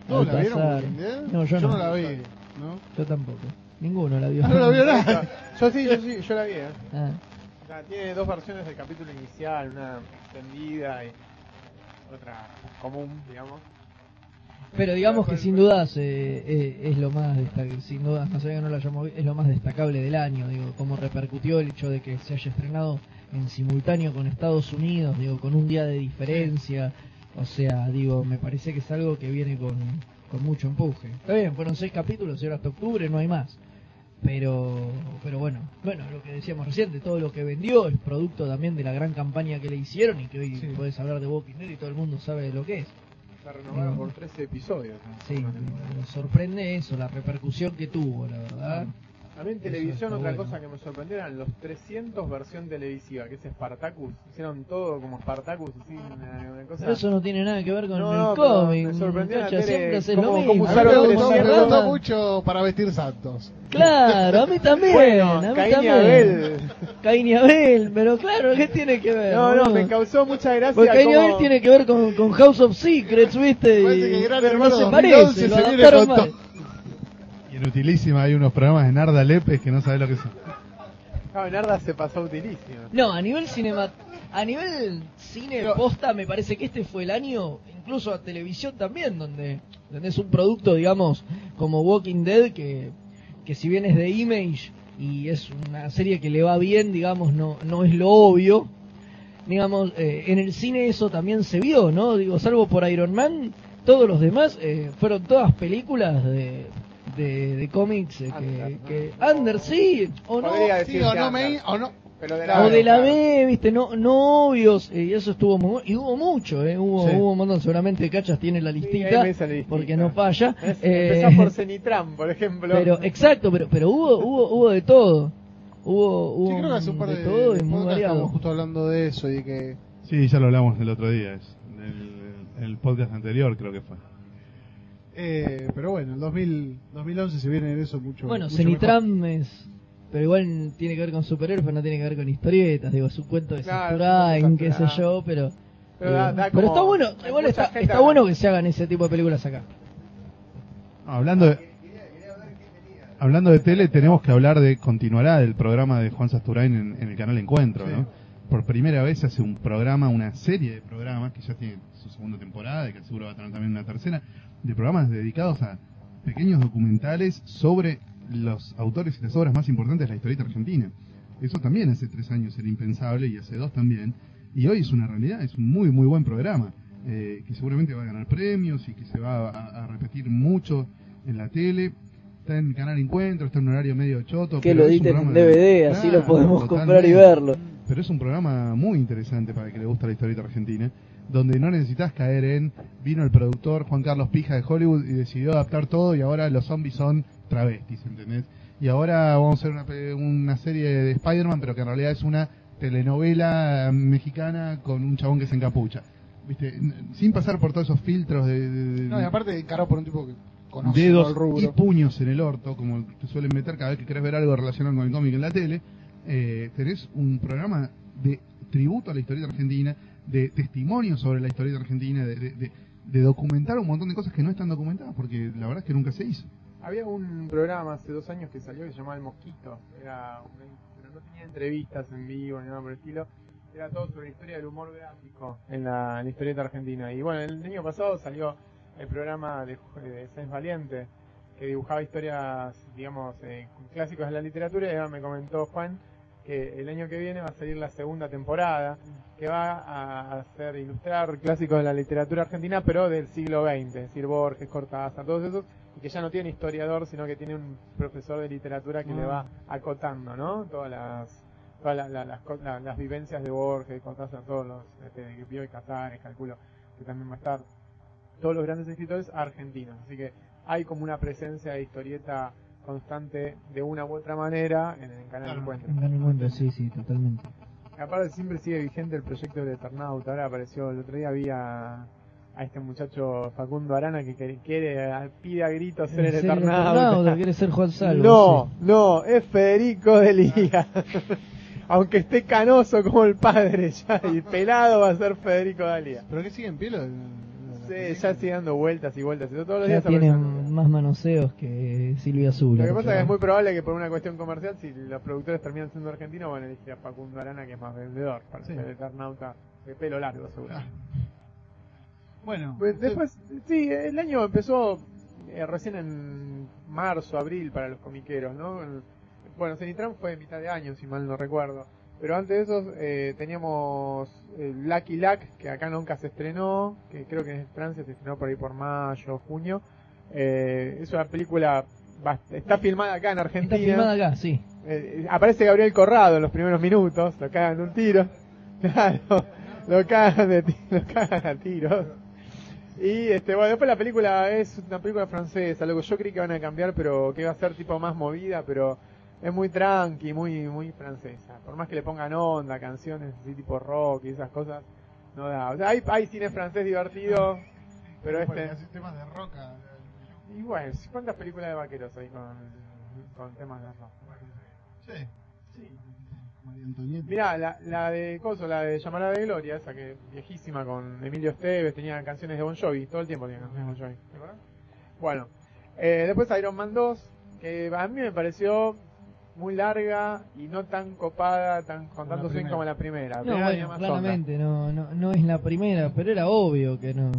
¿No la vieron? No, yo, no. no. la vi, ¿no? Yo tampoco. Ninguno la vio. Ah, no la vio nada. Yo sí, yo sí, yo la vi. ¿eh? Ah. O sea, tiene dos versiones del capítulo inicial, una extendida y otra común, digamos. Pero digamos que sin dudas eh, eh, es lo más destacable, sin dudas, no sé no la llamo, es lo más destacable del año, digo, cómo repercutió el hecho de que se haya estrenado en simultáneo con Estados Unidos, digo, con un día de diferencia, o sea, digo, me parece que es algo que viene con, con mucho empuje. Está bien, fueron seis capítulos y ahora hasta octubre no hay más. Pero, pero bueno, bueno, lo que decíamos reciente, todo lo que vendió es producto también de la gran campaña que le hicieron y que hoy Sí. puedes hablar de Walking Dead y todo el mundo sabe de lo que es. Está renovada por 13 episodios. Sí, me sorprende eso, la repercusión que tuvo, la verdad. A mí en televisión otra bueno. cosa que me sorprendió eran los 300 versión televisiva, que es Spartacus. Hicieron todo como Spartacus, así, una, una cosa... Pero eso no tiene nada que ver con No, el no, cómic. me sorprendió siempre haces lo mismo. Usaron me gustó, mucho para vestir santos. Claro, a mí también. Bueno, a mí Caín y también. Abel. Caín y Abel, pero claro, ¿qué tiene que ver? No, no, me causó mucha gracia Porque Caín y Abel tiene que ver con, con House of Secrets, ¿viste? Parece Y- que Gran pero Hermano no se 2011 parece, se lo viene con mal. todo. Y en Utilísima hay unos programas de Narda Lepes que no sabes lo que son. Ah, Narda se pasó utilísimo. No, a nivel cinema, a nivel cine Pero- posta, me parece que este fue el año, incluso a televisión también, donde, donde es un producto, digamos, como Walking Dead, que, que si bien es de Image y es una serie que le va bien, digamos, no, no es lo obvio. Digamos, eh, en el cine eso también se vio, ¿no? Digo, salvo por Iron Man, todos los demás eh, fueron todas películas de, de, de cómics eh, Under, que, ¿no? que Under sí o no Sí o no me o no. Pero de o de la claro. B, viste, no, no obvios, eh, y eso estuvo muy y hubo mucho, eh, hubo, Sí. hubo un montón, seguramente Cachas tiene la listita, porque no falla, Es- eh, Empezás por Cenitram, por ejemplo. pero exacto, pero pero hubo hubo hubo de todo, hubo hubo Sí, creo que hace un par de, de todo y muy variado. justo hablando de eso y que Sí, ya lo hablamos el otro día, es, el, el podcast anterior creo que fue. Eh, pero bueno, el 2000, 2011 se viene en eso mucho Bueno, mucho Cenitram es pero igual tiene que ver con superhéroes, pero no tiene que ver con historietas, digo, su cuento de Claro, es un qué sé yo, pero Pero eh, da- da pero como- está bueno, igual está, está bueno que se hagan ese tipo de películas acá. No, hablando de, hablando de tele, tenemos que hablar de, continuará del programa de Juan Sasturain en, en el canal Encuentro, Sí. ¿no? Por primera vez hace un programa, una serie de programas, que ya tiene su segunda temporada y que seguro va a tener también una tercera, de programas dedicados a pequeños documentales sobre los autores y las obras más importantes de la historieta argentina. Eso también hace tres años era impensable y hace dos también. Y hoy es una realidad, es un muy, muy buen programa, eh, que seguramente va a ganar premios y que se va a, a repetir mucho en la tele. Está en canal Encuentro, está en un horario medio choto. Que lo editen en programa de- DVD, así lo podemos comprar y verlo. Pero es un programa muy interesante para el que le gusta la historieta argentina, donde no necesitas caer en, vino el productor Juan Carlos Pija de Hollywood y decidió adaptar todo y ahora los zombies son travestis, ¿entendés? Y ahora vamos a hacer una, una serie de Spider-Man, pero que en realidad es una telenovela mexicana con un chabón que se encapucha. ¿Viste? Sin pasar por todos esos filtros de, de- de- No, y aparte encarado por un tipo que conoce dedos rubro. y puños en el orto, como te suelen meter cada vez que querés ver algo relacionado con el cómic en la tele, eh, tenés un programa de tributo a la historieta argentina, de testimonio sobre la historieta argentina, de, documentar un montón de cosas que no están documentadas, porque la verdad es que nunca se hizo. Había un programa hace dos años que salió que se llamaba El Mosquito. Era pero no tenía entrevistas en vivo ni nada por el estilo. Era todo sobre la historia del humor gráfico en la, en historieta argentina. Y bueno, el año pasado salió el programa de, de Sáenz Valiente, que dibujaba historias, digamos, eh, clásicos de la literatura. Y me comentó Juan que el año que viene va a salir la segunda temporada, que va a hacer ilustrar clásicos de la literatura argentina, pero del siglo XX, es decir, Borges, Cortázar, todos esos, y que ya no tiene historiador, sino que tiene un profesor de literatura que le va acotando, ¿no? Todas las todas la- la- las, co- la- las vivencias de Borges, Cortázar, todos los, este, de Bioy Casares, calculo que también va a estar todos los grandes escritores argentinos. Así que hay como una presencia de historieta constante de una u otra manera en el canal Claro. Encuentro. En el mundo, sí, sí, totalmente. Aparte siempre sigue vigente el proyecto del Eternauta. Ahora apareció, el otro día había a este muchacho Facundo Arana que quiere, pide a gritos ser el Eternauta. Eternauta, quiere ser Juan Salvo. no, no, es Federico de Lía. Aunque esté canoso como el padre ya y pelado va a ser Federico Dalía. ¿Pero qué sigue en pie? De- ya sigue dando vueltas y vueltas. Y todos los Ya días tiene aparece- más manoseos que Silvia Azul. Lo que pasa es que es muy probable que por una cuestión comercial, si los productores terminan siendo argentinos, van a elegir a Facundo Arana, que es más vendedor, para Sí. ser el Eternauta de pelo largo, seguro. Ah. Bueno, Pues después, sí, el año empezó eh, recién en marzo, abril para los comiqueros, ¿no? Bueno, Cenitran fue en mitad de año, si mal no recuerdo. Pero antes de eso eh, teníamos eh, Lucky Luck, que acá nunca se estrenó, que creo que en Francia se estrenó por ahí por mayo, junio. Eh, es una película, está filmada acá en Argentina. Está filmada acá, sí. Eh, aparece Gabriel Corrado en los primeros minutos, lo cagan de un tiro. Claro, lo cagan, de lo cagan a tiros. Y este, bueno, después la película es una película francesa, lo que yo creí que van a cambiar, pero que iba a ser tipo más movida, pero es muy tranqui, muy muy francesa. Por más que le pongan onda, canciones así tipo rock y esas cosas, no da. O sea, hay, hay cine francés divertido, pero este... temas de roca. Y bueno, ¿cuántas películas de vaqueros hay con, con temas de rock? Sí. Sí. Mirá, la, la de Coso, la de Llamarada de Gloria, esa que viejísima con Emilio Esteves, tenía canciones de Bon Jovi, todo el tiempo tenía canciones de Bon Jovi, ¿te? Bueno, eh, después Iron Man 2, que a mí me pareció muy larga y no tan copada, tan con tanto swing como la primera. No, bueno, claramente no, no, no es la primera, pero era obvio que no,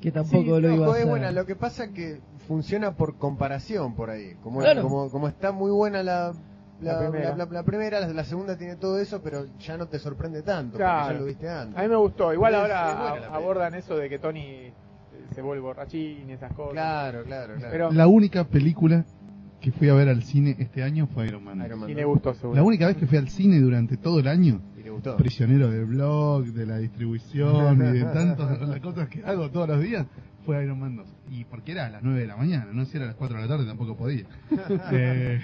que tampoco Sí, lo no, iba a es hacer. buena. Lo que pasa que funciona por comparación por ahí. Como, Claro. como, como está muy buena la, la, La primera. la- la- la primera, la, la segunda tiene todo eso, pero ya no te sorprende tanto, Claro. porque ya lo viste antes. A mí me gustó. Igual ahora es a- abordan eso de que Tony eh, se vuelve borrachín y esas cosas. Claro, claro, claro. Pero La única película que fui a ver al cine este año fue Iron Man. Iron Man y le gustó seguro. La única vez que fui al cine durante todo el año, Y le gustó. prisionero del blog, de la distribución y de tantas las cosas que hago todos los días, fue Iron Man 2. Y porque era a las 9 de la mañana, no si era a las 4 de la tarde tampoco podía. Eh,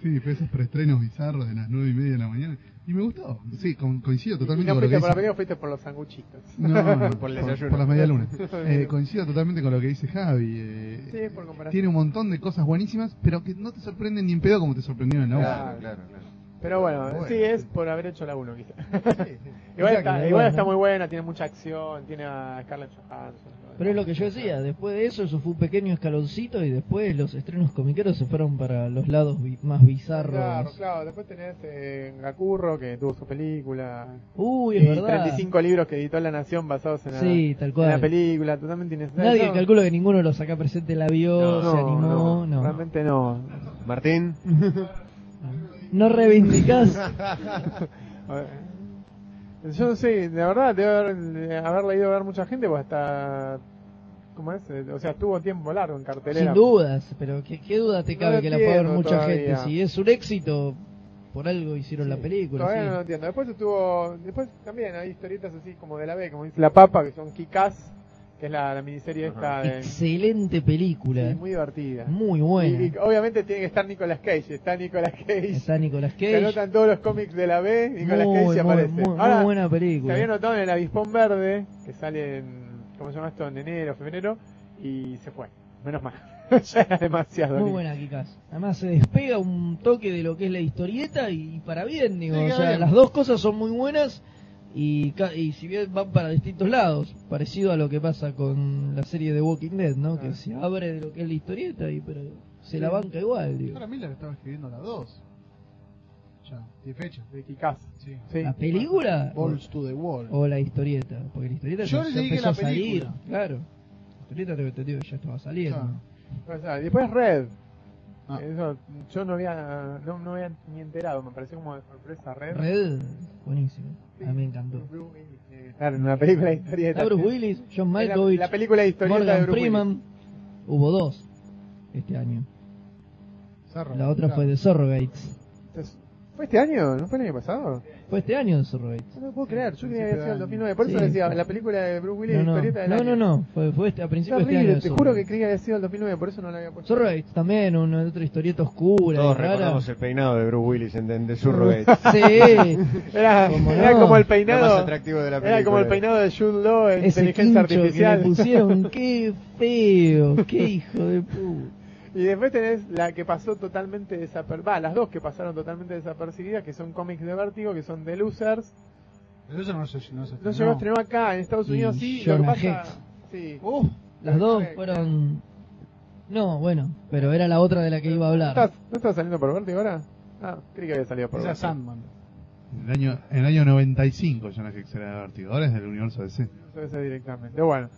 sí, fue esos preestrenos bizarros de las 9 y media de la mañana. Y me gustó, sí, con- coincido y totalmente no con lo fuiste que por la dice. película, fuiste por los sanguchitos. No, no, Por por, el por las medialunas. Eh, coincido totalmente con lo que dice Javi. eh, Sí, por comparación. tiene un montón de cosas buenísimas, pero que no te sorprenden ni en pedo como te sorprendieron en la Claro, otra. claro, claro. Pero bueno, Bueno. sí es por haber hecho la 1 quizá. Sí, sí. igual está, igual está muy buena, tiene mucha acción, tiene a Scarlett Johansson. Pero es lo que yo decía, después de eso, eso fue un pequeño escaloncito y después los estrenos comiqueros se fueron para los lados bi- más bizarros. Claro, claro. Después tenés eh, Gakuro, que tuvo su película. Uy, es y verdad. 35 libros que editó La Nación basados en la, Sí, tal en cual. la película, totalmente innecesario. Nadie No, calculo que ninguno de los acá presente la vio, no, se animó, no. Realmente no. Martín. No reivindicás. Yo no sé, de verdad, debe haber, de haber leído ver mucha gente, pues hasta. ¿Cómo es? Eh, O sea, estuvo tiempo largo en cartelera. Sin dudas, pero ¿qué, qué duda te cabe que la puede ver mucha todavía. gente? Si es un éxito, por algo hicieron la película. Todavía sí. no lo entiendo. Después estuvo. Después también hay historietas así como de la B, como dice La Papa, que son Kikas, que es la, la miniserie esta de. Excelente película. Sí, muy divertida. Muy buena. Y, y obviamente tiene que estar Nicolas Cage. Está Nicolas Cage. Está Nicolas Se Cage. anotan todos los cómics de la B, Nicolas Muy, Cage muy, se aparece. muy- buena se película. había notado en el Avispón Verde, que sale en. ¿Cómo se llama esto? En enero, febrero. Y se fue. Menos mal. ya era demasiado. Muy lindo. buena Kikas. Además se despega un toque de lo que es la historieta y para bien, digo. Sí, o sea, bien. las dos cosas son muy buenas y, ca- y si bien van para distintos lados, parecido a lo que pasa con la serie de Walking Dead, ¿no? Ah. Que se abre de lo que es la historieta y pero se la banca igual, digo. Ahora Miller estaba escribiendo la 2. Ya, tiene fecha. De Kikas. Sí. Sí. ¿La película o, Balls to the wall. o la historieta? Porque la historieta Yo que empezó la a salir, claro. La historieta tengo entendido que ya estaba saliendo. Claro. O sea, después Red. Ah. Eso, yo no había, no, no había ni enterado, me pareció como de sorpresa Red. Red, buenísimo. A mí me encantó. Willis, eh, Claro, en una película de historieta. Bruce Willis, John Es la- Malkovich, La, película de historieta de Morgan Bruce Freeman. Hubo dos este año. Zorro. La otra Claro. fue de. Willis. Entonces, ¿Fue este año? ¿No fue el año pasado? Fue este año de Surrogates. No lo puedo creer, yo creía que había sido el 2009. Por eso Sí. decía, la película de Bruce Willis No, de no, historieta del no, año. no, no, fue, fue este, a principios de este año. te juro que creía que había sido el 2009, por eso no la había puesto. Surrogates también, una otra historieta oscura Todos y rara. recordamos el peinado de Bruce Willis en, en The Surrogate. Sí, Era, ¿Cómo era no? como el Lo peinado. más atractivo de la película. Era como el peinado de Jude Law en ese inteligencia quincho artificial. que le pusieron, qué feo, qué hijo de puta. Y después tenés la que pasó totalmente desapercibida. las dos que pasaron totalmente desapercibidas, que son cómics de vértigo, que son The Losers. Pero eso no se, no se No llegó a estrenar acá, en Estados Y Unidos sí. Lo que pasa, sí. Uh, Las dos Correcto. fueron... No, bueno, pero era la otra de la que iba a ¿No hablar. estás, ¿No estás saliendo por vértigo ahora? Ah, creí que había salido por esa. Sandman. En el año, en el año 95 Jonah Hex era de Vértigo, ahora es del universo DC. Eso debe ser directamente. Bueno,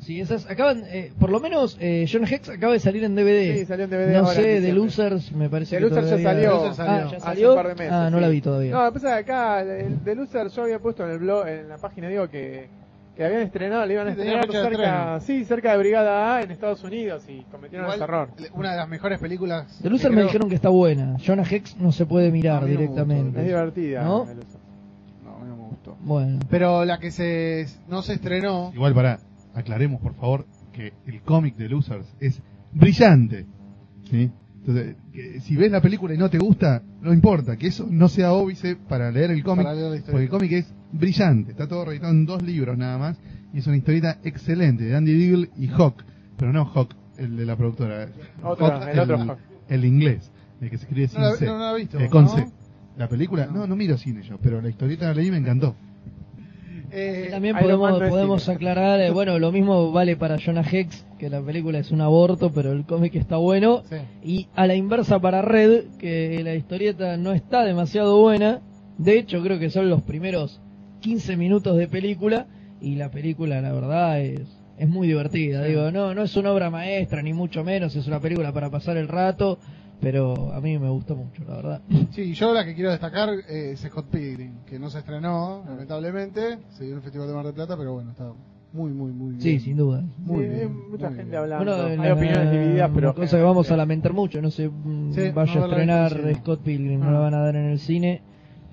sí, esas acaban, eh, por lo menos eh, John Hex acaba de salir en DVD. sí, salió en DVD no ahora sé, The diciembre. Losers me parece The que Losers ya todavía- salió. The Losers salió. Ah, ya Hace salió. un par de meses, ah, no sí. la vi todavía. No, pasa acá, el The Loser, yo había puesto en el blog, en la página, digo que, que habían estrenado, le iban a estrenar de cerca, sí, cerca de Brigada A en Estados Unidos y cometieron Igual, ese error. Una de las mejores películas. The Loser que me dijeron que está buena. Jonah Hex no se puede mirar no directamente. Es divertida. ¿No? No, a mí no me gustó. Bueno, Pero la que se no se estrenó. Igual para aclaremos por favor que el cómic de Losers es brillante. ¿sí? Entonces, que si ves la película y no te gusta, no importa, que eso no sea óbice para leer el cómic, leer porque el cómic es brillante, está todo reeditado en dos libros nada más, y es una historieta excelente de Andy Deagle y Hawk, pero no Hawk, el de la productora, Otro, Hawk, el otro Hawk. el inglés, el que se escribe sin No la- C, no la visto, eh, con ¿no? C. La película, no, no miro cine yo, pero la historieta la leí y me encantó. Eh, También podemos, no es podemos aclarar, eh, bueno, lo mismo vale para Jonah Hex, que la película es un aborto, pero el cómic está bueno. sí. Y a la inversa para Red, que la historieta no está demasiado buena. De hecho, creo que son los primeros 15 minutos de película. Y la película, la verdad, es, es muy divertida. Digo, no, no es una obra maestra, ni mucho menos. Es una película para pasar el rato. Pero a mí me gustó mucho, la verdad. Sí, yo la que quiero destacar eh, es Scott Pilgrim, que no se estrenó, lamentablemente. Se dio en el Festival de Mar del Plata, pero bueno, está muy, muy, muy bien. Sí, sin duda. Muy Sí, bien, mucha muy gente bien. hablando. Bueno, hay la- opiniones divididas, pero. cosa que vamos a lamentar mucho, no se mm, Sí, vaya no a estrenar. Scott Pilgrim, no Ah. la van a dar en el cine,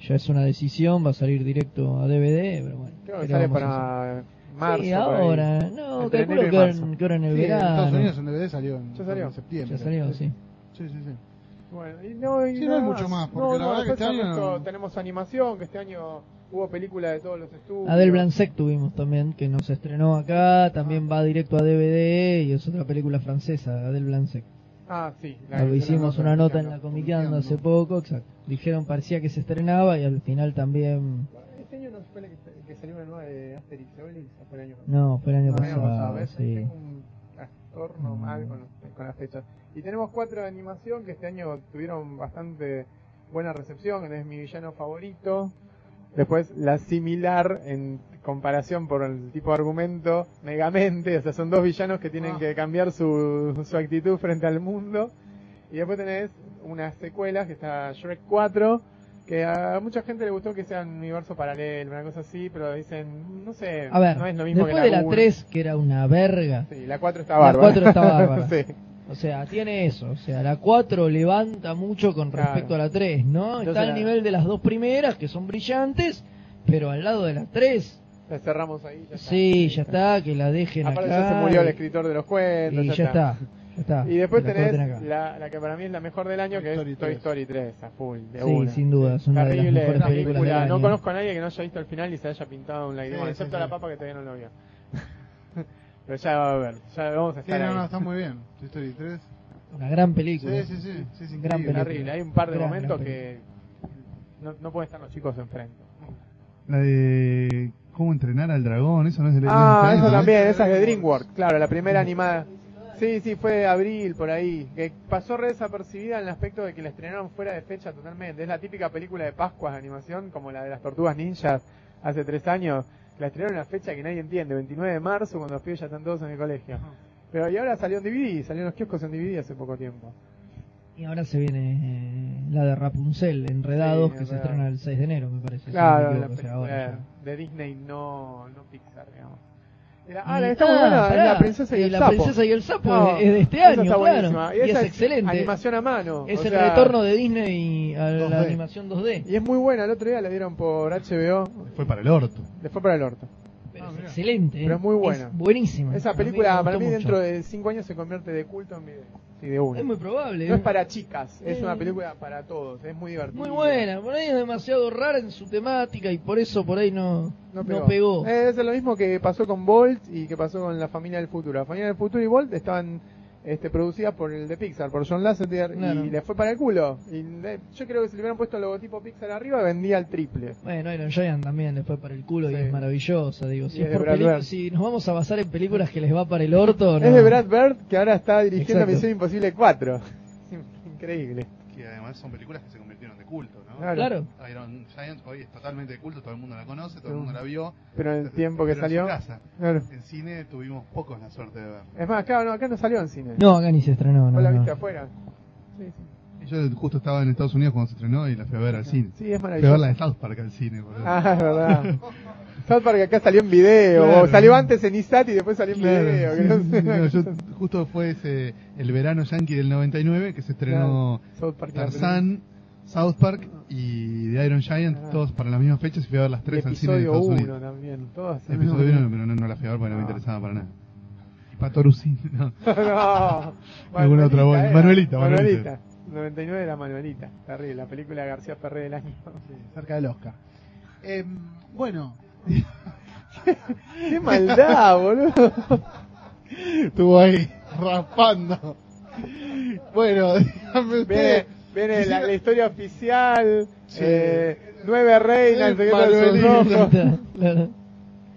ya es una decisión, va a salir directo a DVD, pero bueno. Creo que ¿qué sale para marzo. Sí, ahora, no, calculo que ahora, marzo. que ahora en el Sí, en Estados verano. Unidos en DVD salió en, Ya salió. en septiembre. Ya salió, sí. Sí, sí, sí. Bueno, y no, y Sí, no hay mucho más, porque la verdad que este año no- tenemos animación, que este año hubo película de todos los estudios. Adel Blancek tuvimos también, que nos estrenó acá, también va directo a DVD y es otra película francesa, Adel Blancek. Ah, sí. Ah, hicimos una nota en la Comiqueando. Hace poco, exacto. Dijeron parecía que se estrenaba y al final también... Este año no fue la que, que salió una nueva de Asterix y Obelix, o fue el año No, fue el año No, año pasado, pasado, ¿ves? sí. Un trastorno mal con, los- con las fechas. Y tenemos cuatro de animación que este año tuvieron bastante buena recepción. Es mi villano favorito. Después la similar en comparación por el tipo de argumento, Megamente. O sea, son dos villanos que tienen Ah. que cambiar su, su actitud frente al mundo. Y después tenés unas secuelas que está Shrek 4. Que a mucha gente le gustó que sea un universo paralelo, una cosa así, pero dicen, no sé, A ver, no es lo mismo después que de la uno. 3, que era una verga, Sí, la 4 está La bárbara. cuatro está bárbara. sí. O sea, tiene eso, o sea, la 4 levanta mucho con Claro. respecto a la 3, ¿no? Entonces Está al la- nivel de las dos primeras, que son brillantes, pero al lado de la 3, La cerramos ahí. Ya está. sí, ya está, que la dejen Aparte acá. ya se murió el escritor de los cuentos. Y ya está, ya está. Y después la tenés la, la que para mí es la mejor del año, que Story es Toy 3. Story 3, a full, de Sí, una. sin duda, es una de las Terrible, mejores películas del No conozco a nadie que no haya visto el final y se haya pintado un lagrimón, Sí, excepto sí. la papa que todavía no lo vio. Pero ya va a ver, ya vamos a Sí, estar no, no, ahí. está muy bien. Toy Story 3. Una gran película. Sí, sí, sí. sí, es Gran increíble. película. Terrible, hay un par de Gran, momentos gran que no, no pueden estar los chicos enfrente. La de cómo entrenar al dragón, eso no es de Ah, eso de- también, esa es de DreamWorks, claro, la primera animada. Sí, sí, fue de abril, por ahí. Que pasó re desapercibida en el aspecto de que la estrenaron fuera de fecha totalmente. Es la típica película de Pascuas de animación, como la de las Tortugas Ninjas hace tres años. La estrenaron en la fecha que nadie entiende, 29 de marzo, cuando los pibes ya están todos en el colegio. Pero y ahora salió en DVD, salió en los kioscos en DVD hace poco tiempo. Y ahora se viene eh, la de Rapunzel, Enredados, Sí, que se estrena el 6 de enero, me parece. si no Claro, la o sea, ahora de Disney, no, no Pixar, digamos. Y la- Y- ah, la que está muy ah, buena, es pará, La Princesa y, el La Sapo. Princesa y el Sapo No, es, de este año, está claro. buenísima. Y, es excelente. Animación a mano. Es o el sea, retorno de Disney a la 2D. animación 2D. Y es muy buena, el otro día la dieron por HBO, Fue para el orto. después para el orto. Pero Ah, es excelente. Pero es muy buena. Es buenísima. Esa película para mí mucho. dentro de 5 años se convierte de culto en video. Sí, de una. Es muy probable. No ¿eh? es para chicas, es Eh. una película para todos, es muy divertida. Muy buena. Por ahí es demasiado rara en su temática y por eso por ahí no, No no pegó. pegó. Eh, es lo mismo que pasó con Bolt y que pasó con La Familia del Futuro. La Familia del Futuro y Bolt estaban este, producidas por el de Pixar, por John Lasseter, Claro. y le fue para el culo. Y le- yo creo que si le hubieran puesto el logotipo Pixar arriba, vendía el triple. Bueno, Iron Giant también le fue para el culo y es maravillosa. Digo, si, es es por nos vamos a basar en películas que les va para el orto, no. Es de Brad Bird, que ahora está dirigiendo Exacto. Misión Imposible 4. Increíble. Que además son películas que se convirtieron de culto, ¿no? Claro. Claro. Iron Giant hoy es totalmente de culto, todo el mundo la conoce, todo el mundo la vio. Pero en el tiempo que Pero en salió. casa. Claro. En cine tuvimos pocos la suerte de ver. Es más, acá no, acá no salió en cine. No, acá ni se estrenó. No, ¿Vos la no. viste afuera? Sí, sí. Y Yo justo estaba en Estados Unidos cuando se estrenó y la fui a ver al cine. Sí, es Fui a ver maravilloso. la de South Park al cine, boludo. Ah, es verdad. South Park acá salió en video, Claro. o salió antes en ISAT y después salió en Claro, video. sí, que no sé. no, yo justo fue ese, el verano yankee del 99 que se estrenó South Park Tarzán, South Park y de Iron Giant, Ah. todos para las mismas fechas y fui a ver las tres al cine de episodio Estados 1 Unidos. también, todas. Episodio uno, pero no, no la fui a ver porque no me Ah. interesaba para nada. Y Patoruzzi, no. no. Alguna otra voz. era. Manuelita, Manuelita. 99 era Manuelita. Terrible, la película de García Ferré del año. Sí, cerca del Oscar. Em, bueno, ¡Qué maldad, boludo! estuvo ahí raspando. Bueno, dígame usted. Viene, la, historia oficial. Sí. eh, nueve reinas, el. Claro.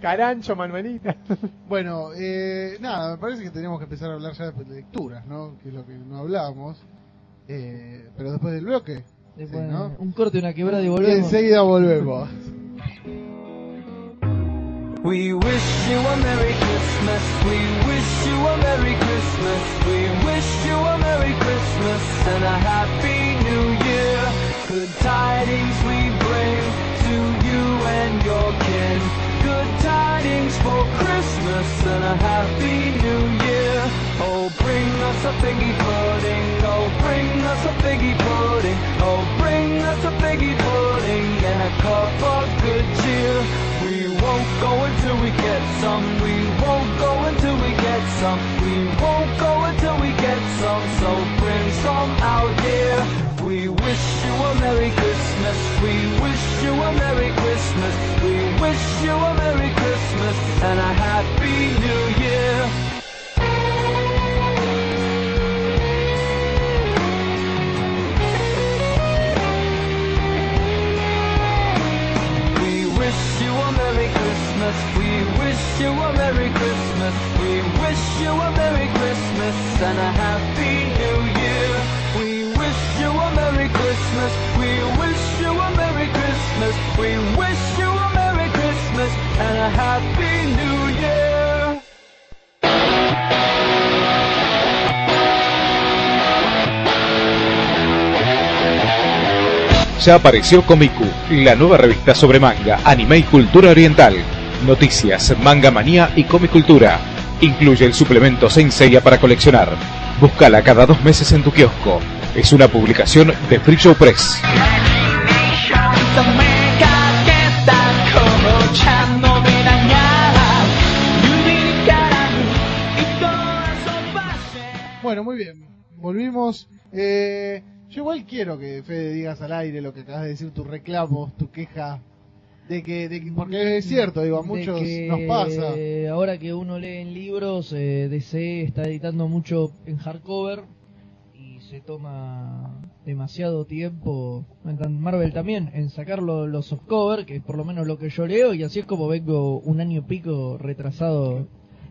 Carancho, Manuelita. Bueno, eh, nada, me parece que tenemos que empezar a hablar ya de lecturas, ¿no? Que es lo que no hablábamos. Eh, pero después del bloque. Después, Sí, ¿no? Un corte, una quebrada y Y volvemos. enseguida volvemos. We wish you a Merry Christmas. We wish you a Merry Christmas. We wish you a Merry Christmas and a Happy New Year. Good tidings we bring to you and your kin. Good tidings for Christmas and a Happy New Year. Oh, bring us a figgy pudding. Oh, bring us a figgy pudding. Oh, bring us a figgy pudding and a cup of good cheer. We won't go until we get some. We won't go until we get some. We won't go until we get some. So bring some out here. We wish you a Merry Christmas. We wish you a Merry Christmas. We wish you a and a Happy New Year. We wish you a Merry Christmas. We wish you a Merry Christmas. We wish you a Merry Christmas and a Happy New Year. Ya apareció Komiku, la nueva revista sobre manga, anime y cultura oriental. Noticias, manga manía y comicultura. Incluye el suplemento Senseiya para coleccionar. Búscala cada dos meses en tu kiosco. Es una publicación de Free Show Press. Bueno, muy bien. Volvimos. Eh, yo igual quiero que Fede digas al aire lo que acabas de decir, tus reclamos, tu queja de que, de que- porque es cierto, digo, a muchos que nos pasa. Ahora que uno lee en libros, eh, DC está editando mucho en hardcover y se toma demasiado tiempo, Marvel también, en sacar lo- los softcover, que es por lo menos lo que yo leo, y así es como vengo un año y pico retrasado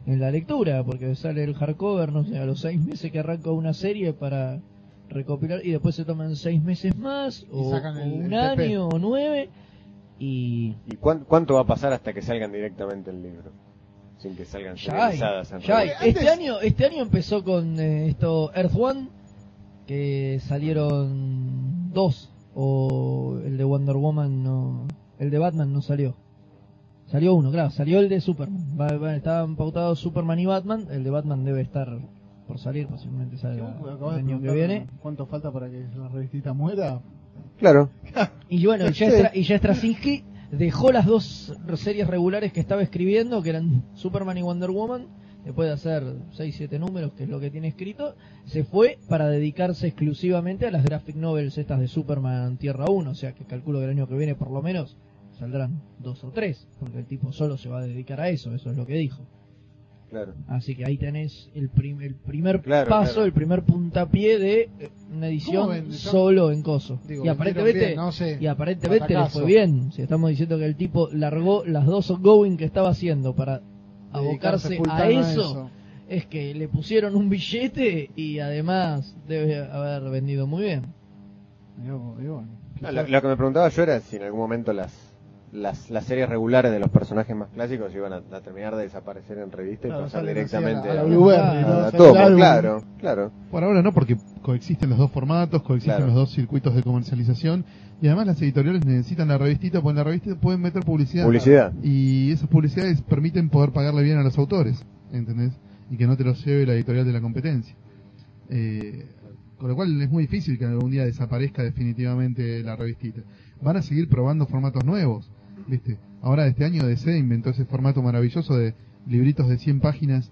en la lectura, porque sale el hardcover, no sé, a los seis meses que arranca una serie para recopilar y después se toman seis meses más, o, sacan o el- un el año o nueve, y ¿Y cuán- cuánto va a pasar hasta que salgan directamente el libro? Sin que salgan Ya hay, serializadas en ya hay. revista. Este año, este año empezó con eh, esto Earth One, que salieron dos, o el de Wonder Woman no, el de Batman no salió. Salió uno, claro, salió el de Superman. Va- va- estaban pautados Superman y Batman, el de Batman debe estar por salir, posiblemente salga Vos el año que viene. ¿Cuánto falta para que la revistita muera? Claro. Y bueno, y ya, Stra- y ya Straczynski dejó las dos series regulares que estaba escribiendo, que eran Superman y Wonder Woman, después de hacer 6, 7 números, que es lo que tiene escrito, se fue para dedicarse exclusivamente a las graphic novels estas de Superman Tierra 1, o sea que calculo que el año que viene por lo menos saldrán dos o tres, porque el tipo solo se va a dedicar a eso, eso es lo que dijo. Claro. Así que ahí tenés el, prim- el primer Claro, paso, claro. el primer puntapié de eh, una ¿Cómo edición solo en coso. Digo, y aparentemente, bien, no sé, y aparentemente le fue bien. Si estamos diciendo que el tipo largó las dos ongoing que estaba haciendo para abocarse a eso, es que le pusieron un billete y además debe haber vendido muy bien. Digo, y bueno, No, lo, lo que me preguntaba yo era si en algún momento las, las, las series regulares de los personajes más clásicos iban a, a terminar de desaparecer en revista y Claro, pasar a la- directamente a la a, Blueberry, ¿no? a álbum. claro, claro. Por ahora no, porque coexisten los dos formatos, coexisten Claro. los dos circuitos de comercialización y además las editoriales necesitan la revistita, porque en la revista pueden meter publicidad. Publicidad. Y esas publicidades permiten poder pagarle bien a los autores, ¿entendés? Y que no te los lleve la editorial de la competencia. Eh, Con lo cual es muy difícil que algún día desaparezca definitivamente la revistita. Van a seguir probando formatos nuevos, ¿viste? Ahora este año DC inventó ese formato maravilloso de libritos de 100 páginas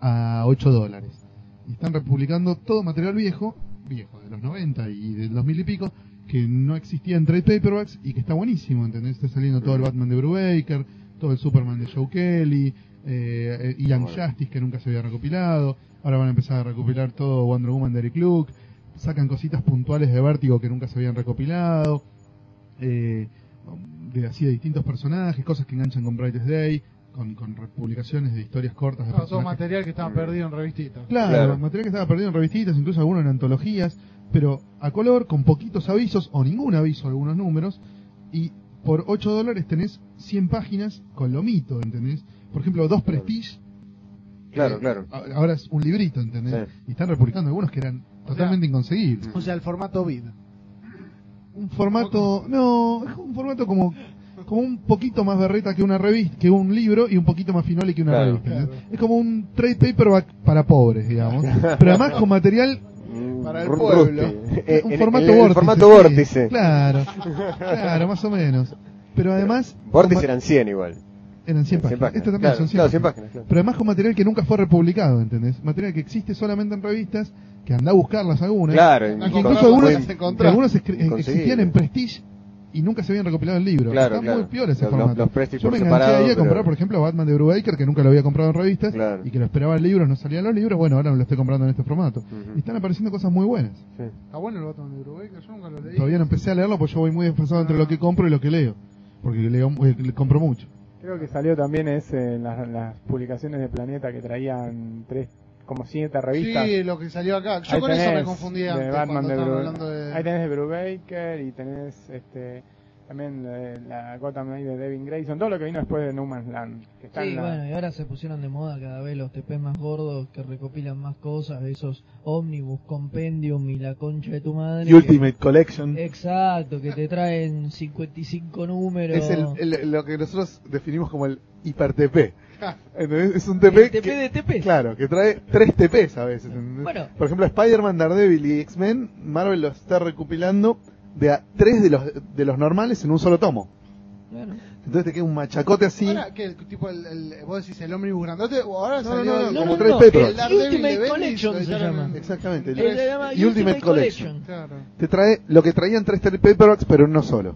a 8 dólares. Y están republicando todo material viejo, viejo, de los 90 y del 2000 y pico, que no existía en trade paperbacks y que está buenísimo, ¿entendés? Está saliendo todo el Batman de Brubaker, todo el Superman de Joe Kelly, eh, eh, Young Justice que nunca se había recopilado, ahora van a empezar a recopilar todo Wonder Woman de Eric Luke, sacan cositas puntuales de Vértigo que nunca se habían recopilado, eh, de así de distintos personajes, cosas que enganchan con Brightest Day, con, con publicaciones de historias cortas de No, todo material que estaba perdido en revistitas. Claro, Claro. material que estaba perdido en revistitas, incluso algunos en antologías, pero a color, con poquitos avisos o ningún aviso, algunos números, y por 8 dólares tenés 100 páginas con lo mito, ¿entendés? Por ejemplo, dos Prestige, Claro, eh, claro. ahora es un librito, ¿entendés? Sí. Y están republicando algunos que eran totalmente inconseguibles. O sea, el formato vid. Un formato, no, es un formato como como un poquito más berreta que una revista, que un libro y un poquito más finole que una Claro. revista. Es como un trade paperback para pobres, digamos, pero además con material Para el pueblo. Eh, un en- formato en el vórtice. formato sí. vórtice. Claro, claro, más o menos. Pero además. Vórtice eran 100 igual. eran 100 100 páginas. páginas. Esto también Claro, son 100 claro, 100 páginas. páginas, claro. Pero además con material que nunca fue republicado, ¿entendés? Material que existe solamente en revistas, que anda a buscarlas algunas. Claro, incluso que eh, Inconseguible. existían en Prestige y nunca se habían recopilado el libro. Claro, Está claro. muy peor ese Los- los- formato. los Prestige Yo me enganché ahí a comprar, pero- por ejemplo, Batman de Brubaker, que nunca lo había comprado en revistas, Claro. y que lo esperaba en libros, no salían los libros. Bueno, ahora me lo estoy comprando en este formato. Y están apareciendo cosas muy buenas. Sí. Está bueno el Batman de Brubaker, yo nunca lo leí. Todavía no empecé a leerlo porque yo voy muy desfasado entre lo que compro y lo que leo. Porque leo, eh, le compro mucho. Creo que salió también ese en las, las publicaciones de Planeta que traían tres, como siete revistas. Sí, lo que salió acá. Yo Ahí con eso me tenés confundí de antes Batman cuando de hablando de... Ahí tenés de Brubaker y tenés este también de la Gotham Knight de Devin Grayson, todo lo que vino después de No Man's Land. Que está Sí, la- bueno, y ahora se pusieron de moda cada vez los TPs más gordos que recopilan más cosas, esos Omnibus, Compendium y la concha de tu madre. Y Ultimate Collection. Exacto, que te traen 55 números. Es el, el- lo que nosotros definimos como el hiper Es un TP, El TP que, de TP. claro, que trae tres TPs a veces. Bueno. Por ejemplo, Spider-Man, Daredevil y X-Men, Marvel los está recopilando de a tres de los, de los normales en un solo tomo. Bueno, Entonces te queda un machacote así. Ahora, ¿qué? Tipo, el, el- vos decís el ómnix grandote, o ahora No, salió no, no, el- no, como tres papers. El Ultimate Collection se llama. en- Exactamente. el- llama y Ultimate Ultimate Collection. Collection. Claro. Te trae lo que traían tres paperbacks, pero en uno solo.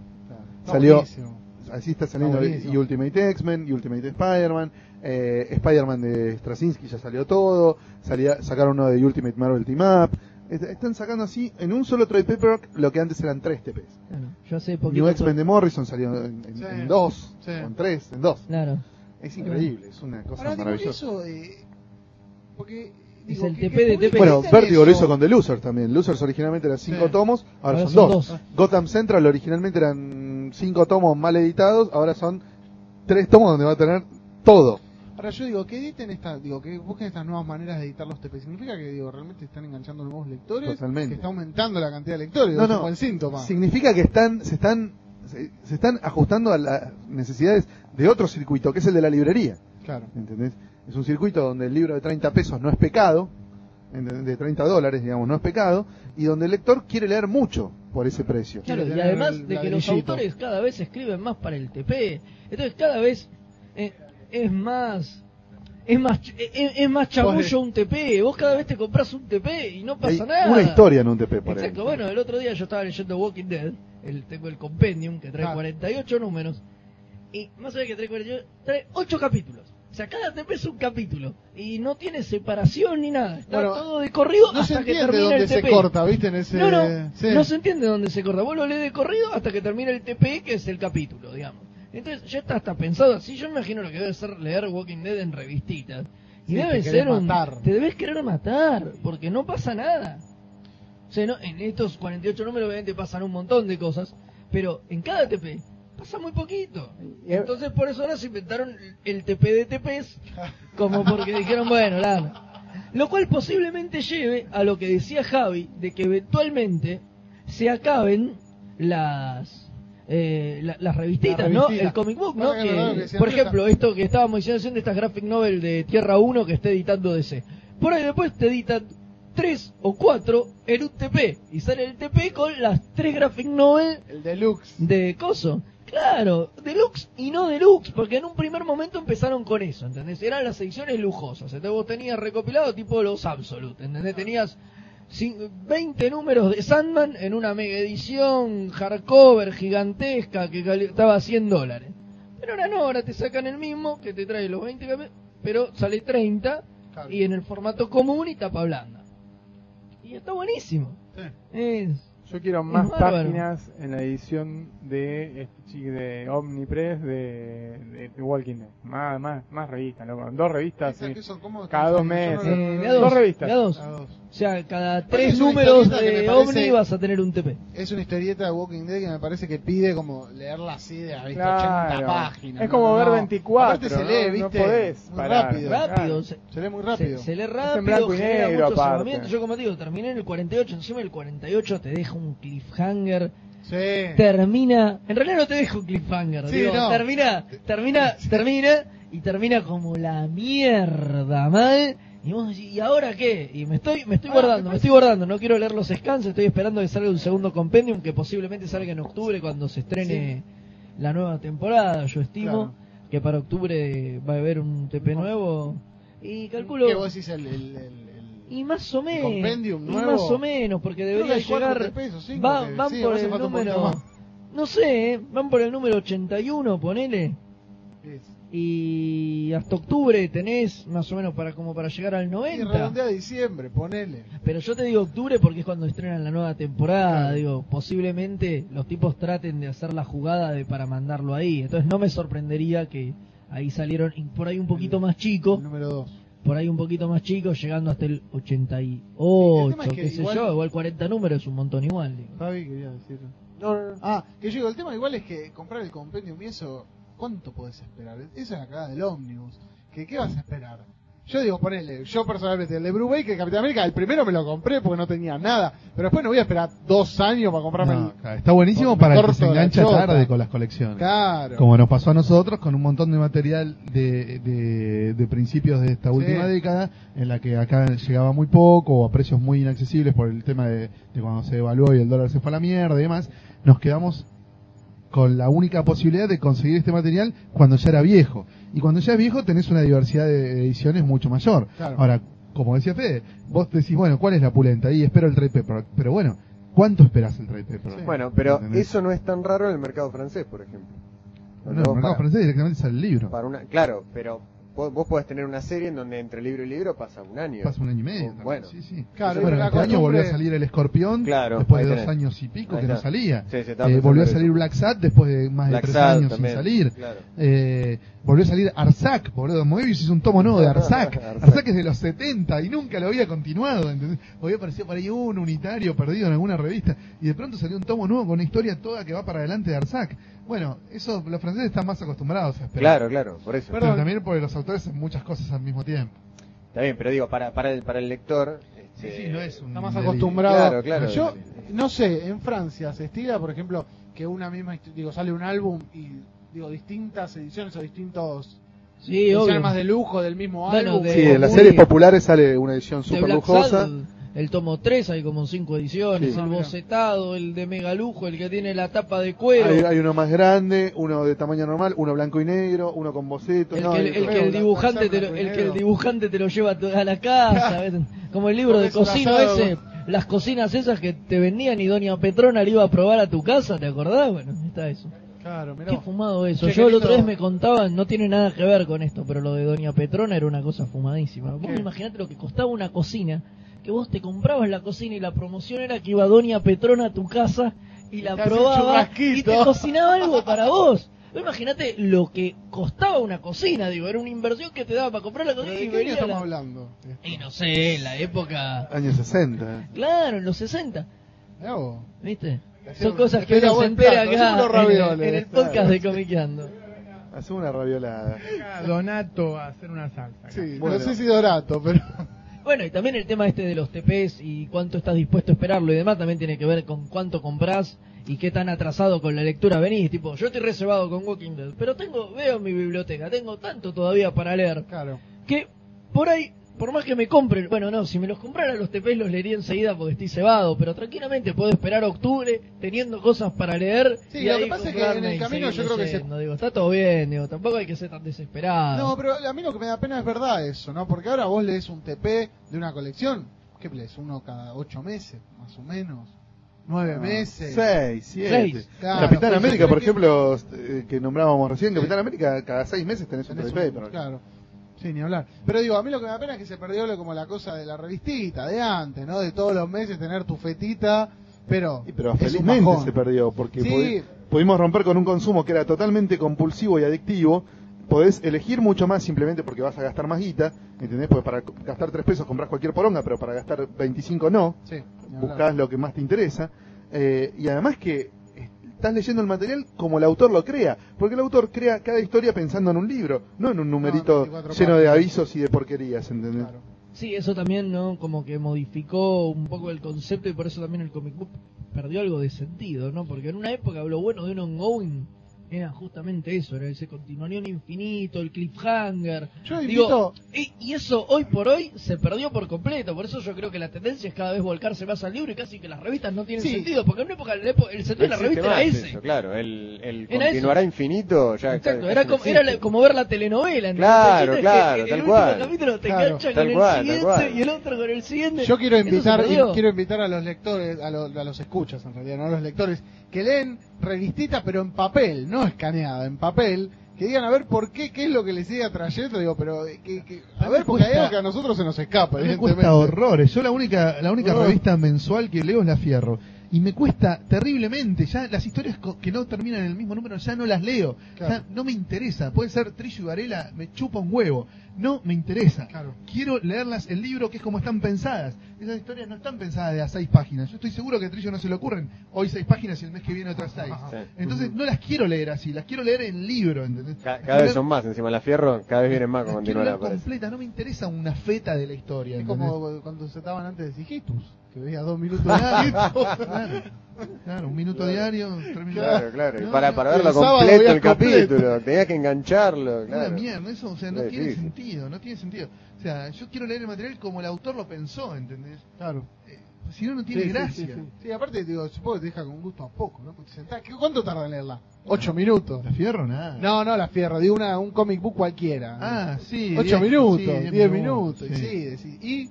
Está Salió- buenísimo. Así está saliendo y. Ultimate X-Men, y Ultimate Spider-Man, eh, Spider-Man de Straczynski ya salió todo, salía, sacaron uno de Ultimate Marvel Team Up, Est- están sacando así en un solo trade paperback lo que antes eran tres TPs. bueno, yo hace. New X-Men de Morrison salió en, en- Sí. en dos, Sí. en tres, en dos. Claro. Es increíble, es una cosa Ahora maravillosa. eso, eh, porque... Es el TP de TP. Bueno, eso. Vértigo lo hizo con The Losers también. Losers originalmente eran cinco Sí. tomos, ahora, Ahora son, son dos. dos. Gotham Central originalmente eran cinco tomos mal editados, ahora son tres tomos donde va a tener todo. Ahora yo digo, que editen esta, digo, que busquen estas nuevas maneras de editar los TP. ¿Significa que digo, realmente están enganchando nuevos lectores? Totalmente. Que está aumentando la cantidad de lectores, No, es no. un buen síntoma. Significa que están, se están, se, se están ajustando a las necesidades de otro circuito, que es el de la librería. Claro. ¿Entendés? Es un circuito donde el libro de 30 pesos no es pecado, de 30 dólares, digamos, no es pecado, y donde el lector quiere leer mucho por ese precio. Claro, y además de que los autores cada vez escriben más para el TP. Entonces cada vez eh, es más es más ch- es, es más chamullo un TP. Vos cada vez te compras un TP y no Hay pasa nada. una historia en un TP por Exacto, bueno, el otro día yo estaba leyendo Walking Dead, el, tengo el compendium que trae Ah. 48 números, y más allá que trae 48, trae 8 capítulos. O sea, cada TP es un capítulo, y no tiene separación ni nada, está Bueno, todo de corrido No se hasta que entiende termina dónde el se TP. corta, ¿viste? En ese... No, no, Sí. no se entiende dónde se corta. Vos lo lees de corrido hasta que termina el TP, que es el capítulo, digamos. Entonces ya está hasta pensado así. Yo me imagino lo que debe ser leer Walking Dead en revistitas. Y Sí, debe ser un... matar. Te debes querer matar, porque no pasa nada. O sea, no, en estos 48 números obviamente pasan un montón de cosas, pero en cada TP pasa muy poquito. Y- Entonces por eso ahora se inventaron el TP de TPs, como porque dijeron, bueno, lana. Lo cual posiblemente lleve a lo que decía Javi, de que eventualmente se acaben las eh, la- las revistitas, ¿no? El comic book, ¿no? Bueno, Que, por ejemplo, esto que estábamos diciendo de estas graphic novel de Tierra 1 que está editando DC. Por ahí después te editan tres o cuatro en un TP. Y sale el TP con las tres graphic novel El deluxe. de Coso. Claro, deluxe y no deluxe, porque en un primer momento empezaron con eso, ¿entendés? Eran las ediciones lujosas. Entonces vos tenías recopilado tipo los Absolute, ¿entendés? Tenías cin- 20 números de Sandman en una mega edición hardcover gigantesca que estaba a 100 dólares. Pero ahora no, ahora te sacan el mismo que te trae los 20 capi- pero sale 30 Claro. y en el formato común y tapa blanda. Y está buenísimo. Sí. Es- Yo quiero más bárbaro. páginas en la edición de este chico de Omnipress de, de, de Walking Dead. Más, más, más revistas, loco. Dos revistas. Esas sí. que son como- Cada dos meses. Eh, Dos dos, revistas. dos. O sea, cada es tres números de Omni vas a tener un TP. Es una historieta de Walking Dead que me parece que pide como leerla así de a ¿viste? Claro. 80 páginas. Es ¿no? como No, ver no. 24, Aparte se ¿no? lee, No ¿viste? podés muy parar. rápido. Rápido, Claro. se, Se lee muy se- rápido. se lee en rápido, blanco y negro, aparte. Yo como te digo, terminé en el 48, encima el 48 te deja un cliffhanger, Sí. termina, en realidad no te deja un cliffhanger, Sí, digo, no. termina, termina, termina y termina como la mierda mal. Y vos decís, ¿y ahora qué? Y me estoy, me estoy Ah, guardando, me estoy guardando, no quiero leer los scans, estoy esperando que salga un segundo compendium que posiblemente salga en octubre cuando se estrene la nueva temporada, yo estimo Claro. que para octubre va a haber un TP nuevo y calculo ¿Qué vos decís el, el, el- el- y más o menos compendium y más o menos porque debería llegar cinco va- que- van sí, por el número no sé ¿eh? van por el número 81 ponele Es- y hasta octubre tenés más o menos para como para llegar al Y 90 redondea a diciembre, ponele. pero yo te digo octubre porque es cuando estrenan la nueva temporada Claro. digo posiblemente los tipos traten de hacer la jugada de para mandarlo ahí entonces no me sorprendería que ahí salieron y por ahí un poquito El- más chico El número 2. por ahí un poquito más chico, llegando hasta el El 88, tema es que qué sé igual- yo, igual 40 números es un montón igual. digo. Fabi quería decir. No, no, no. Ah, que yo digo, el tema igual es que comprar el compendium y eso, ¿cuánto podés esperar? Esa es la cagada del ómnibus. ¿Que, ¿Qué vas a esperar? Yo digo, ponele, yo personalmente, el de Brubaker, que Capitán América, el primero me lo compré porque no tenía nada, pero después no voy a esperar dos años para comprarme No, el... está buenísimo para el que se engancha tarde con las colecciones. Claro. Como nos pasó a nosotros con un montón de material de, de, de principios de esta Sí. última década, en la que acá llegaba muy poco o a precios muy inaccesibles por el tema de, de cuando se devaluó y el dólar se fue a la mierda y demás, nos quedamos con la única posibilidad de conseguir este material cuando ya era viejo. Y cuando ya es viejo tenés una diversidad de ediciones mucho mayor. Claro. Ahora, como decía Fede, vos decís, bueno, ¿cuál es la pulenta? Y espero el trade paper. Pero bueno, ¿cuánto esperás el trade paper? Sí. Bueno, pero ¿Entendés? eso no es tan raro en el mercado francés, por ejemplo. No, Donde el mercado para- francés directamente sale el libro. para una, claro, pero vos, vos podés tener una serie en donde entre libro y libro pasa un año. Pasa un año y medio. También. bueno. sí, sí. Claro, bueno, este año volvió a salir el escorpión Claro, después de dos tenés. años y pico que no salía. Sí, Eh, volvió a salir Black Sat después de más de tres Sad años también, sin salir. claro. Eh, volvió a salir Arzac, boludo. Moebius hizo un tomo nuevo de Arzac. Arzac. Arzac es de los 70 y nunca lo había continuado. ¿entendés? Había aparecido por ahí un unitario perdido en alguna revista y de pronto salió un tomo nuevo con una historia toda que va para adelante de Arzac. Bueno, eso los franceses están más acostumbrados a esperar. Claro, claro, por eso. Pero también porque los autores hacen muchas cosas al mismo tiempo. Está bien, pero digo, para, para, el, para el lector... Sí, este, sí, no es un Está más delirio. acostumbrado. Claro, claro. Yo, no sé, en Francia se estila, por ejemplo, que una misma, digo, sale un álbum y, digo, distintas ediciones o distintos Sí, ediciones obvio. más de lujo del mismo Bueno, álbum. de- Sí, en las series populares sale una edición Black lujosa. Sad, el tomo 3 hay como 5 ediciones, Sí. el Ah, bocetado, el de mega lujo, el que tiene la tapa de cuero. Hay, hay uno más grande, uno de tamaño normal, uno blanco y negro, uno con bocetos. El, no, que, el, que dibujante te lo, el que el dibujante te lo lleva a la casa, ¿ves? como el libro de cocina asado, ese, las cocinas esas que te vendían y doña Petrona le iba a probar a tu casa, ¿te acordás? Bueno, está eso. Claro, mirá. Qué fumado eso. Che, Yo el otro día lindo. me contaban, no tiene nada que ver con esto, pero lo de Doña Petrona era una cosa fumadísima. Vos ¿Qué? imaginate lo que costaba una cocina, que vos te comprabas la cocina y la promoción era que iba Doña Petrona a tu casa y la probaba y te cocinaba algo para vos. Vos Imaginate lo que costaba una cocina, digo, era una inversión que te daba para comprar la ¿Pero cocina ¿De y qué año venía estamos la... hablando? Y no sé, en la época... Años 60. Claro, en los 60, Mirá vos. ¿viste? Hacía Son cosas que uno se entera plato, acá unos en, el- en el claro. podcast de Comiqueando. Hacemos una raviolada. Donato a hacer una salsa. acá. Sí, Bueno. no sé si Dorato, pero... Bueno, y también el tema este de los TPs y cuánto estás dispuesto a esperarlo y demás también tiene que ver con cuánto compras y qué tan atrasado con la lectura venís. Tipo, yo estoy reservado con Walking Dead, pero tengo, veo mi biblioteca, tengo tanto todavía para leer Claro. que por ahí por más que me compre, bueno, no, si me los comprara los TPs los leería enseguida porque estoy cebado, pero tranquilamente puedo esperar octubre teniendo cosas para leer. Sí, y lo que pasa es que en el camino yo creo que se-. Digo, está todo bien, digo, tampoco hay que ser tan desesperado. No, pero a mí lo que me da pena es verdad eso, ¿no? Porque ahora vos lees un TP de una colección, ¿qué lees? Uno cada ocho meses, más o menos. Nueve meses. Seis, siete. Seis, claro, Capitán pues, América, por ejemplo, eh, que nombrábamos recién, Capitán América, cada seis meses tenés un Tenés un- paper. Claro. Sí, ni hablar. Pero digo, a mí lo que me da pena es que se perdió lo- como la cosa de la revistita de antes, ¿no? De todos los meses tener tu fetita, pero. Sí, pero felizmente se perdió, porque Sí. pudi- pudimos romper con un consumo que era totalmente compulsivo y adictivo. Podés elegir mucho más simplemente porque vas a gastar más guita, ¿entendés? Porque para gastar 3 pesos compras cualquier poronga, pero para gastar 25 no. Sí. Buscás lo que más te interesa. Eh, y además que estás leyendo el material como el autor lo crea, porque el autor crea cada historia pensando en un libro, no en un numerito 24 lleno de avisos y de porquerías, ¿entendés? Sí, eso también, ¿no? Como que modificó un poco el concepto y por eso también el comic book perdió algo de sentido, ¿no? Porque en una época lo bueno de un ongoing era justamente eso, era ese continuación infinito, el cliffhanger. Yo Digo, y, y eso hoy por hoy se perdió por completo, por eso yo creo que la tendencia es cada vez volcarse más al libro y casi que las revistas no tienen Sí. sentido, porque en una época la el sentido de la revista era ese. eso, claro, el, el continuará eso. infinito ya Exacto, era como, era existe. la- como ver la telenovela. Claro, El claro, el tal último cual. capítulo te Claro, engancha con cual, el siguiente y el otro con el siguiente. Yo quiero invitar, perdió. quiero invitar a los lectores, a, los- a los escuchas en realidad, no a los lectores, que leen revistita pero en papel, no escaneada, en papel, que digan a ver por qué, qué es lo que les sigue atrayendo, digo, pero eh, que, que- a ver, me porque hay cuesta- algo que a nosotros se nos escapa, Me evidentemente. cuesta horrores. Yo la única, la única revista mensual que leo es La Fierro. Y me cuesta terriblemente. Ya las historias co- que no terminan en el mismo número ya no las leo. Claro. Ya no me interesa. Puede ser Trillo y Varela, me chupa un huevo. No me interesa. Claro. Quiero leerlas el libro que es como están pensadas. Esas historias no están pensadas de a seis páginas. Yo estoy seguro que a Trillo no se le ocurren hoy seis páginas y el mes que viene otras seis. Sí. Entonces no las quiero leer así. Las quiero leer en libro. ¿entendés? Ca- Cada, vez son más, encima la fierro, cada vez vienen más con Las quiero continuará, leer parece. completa. No me interesa una feta de la historia. Es ¿entendés? como cuando se estaban antes de Sigitus, que veía dos minutos de claro, claro, un minuto diario, tres minutos. Claro, claro. Y No, para, para verlo completo el completo. capítulo, tenías que engancharlo, Una claro. mierda, eso, o sea, no tiene difícil. sentido, no tiene sentido. O sea, yo quiero leer el material como el autor lo pensó, ¿entendés? Claro. Eh, si no, no tiene Sí, gracia. Sí, sí. Sí, aparte, digo, supongo que te deja con gusto a poco, ¿no? Porque sentás- ¿qué- ¿Cuánto tarda en leerla? Ocho minutos. ¿La fierro? Nada. No, no, la fierro, digo una, un comic book cualquiera. Ah, sí. Ocho diez- minutos, sí, diez, minutos. sí. Sí, decís, y,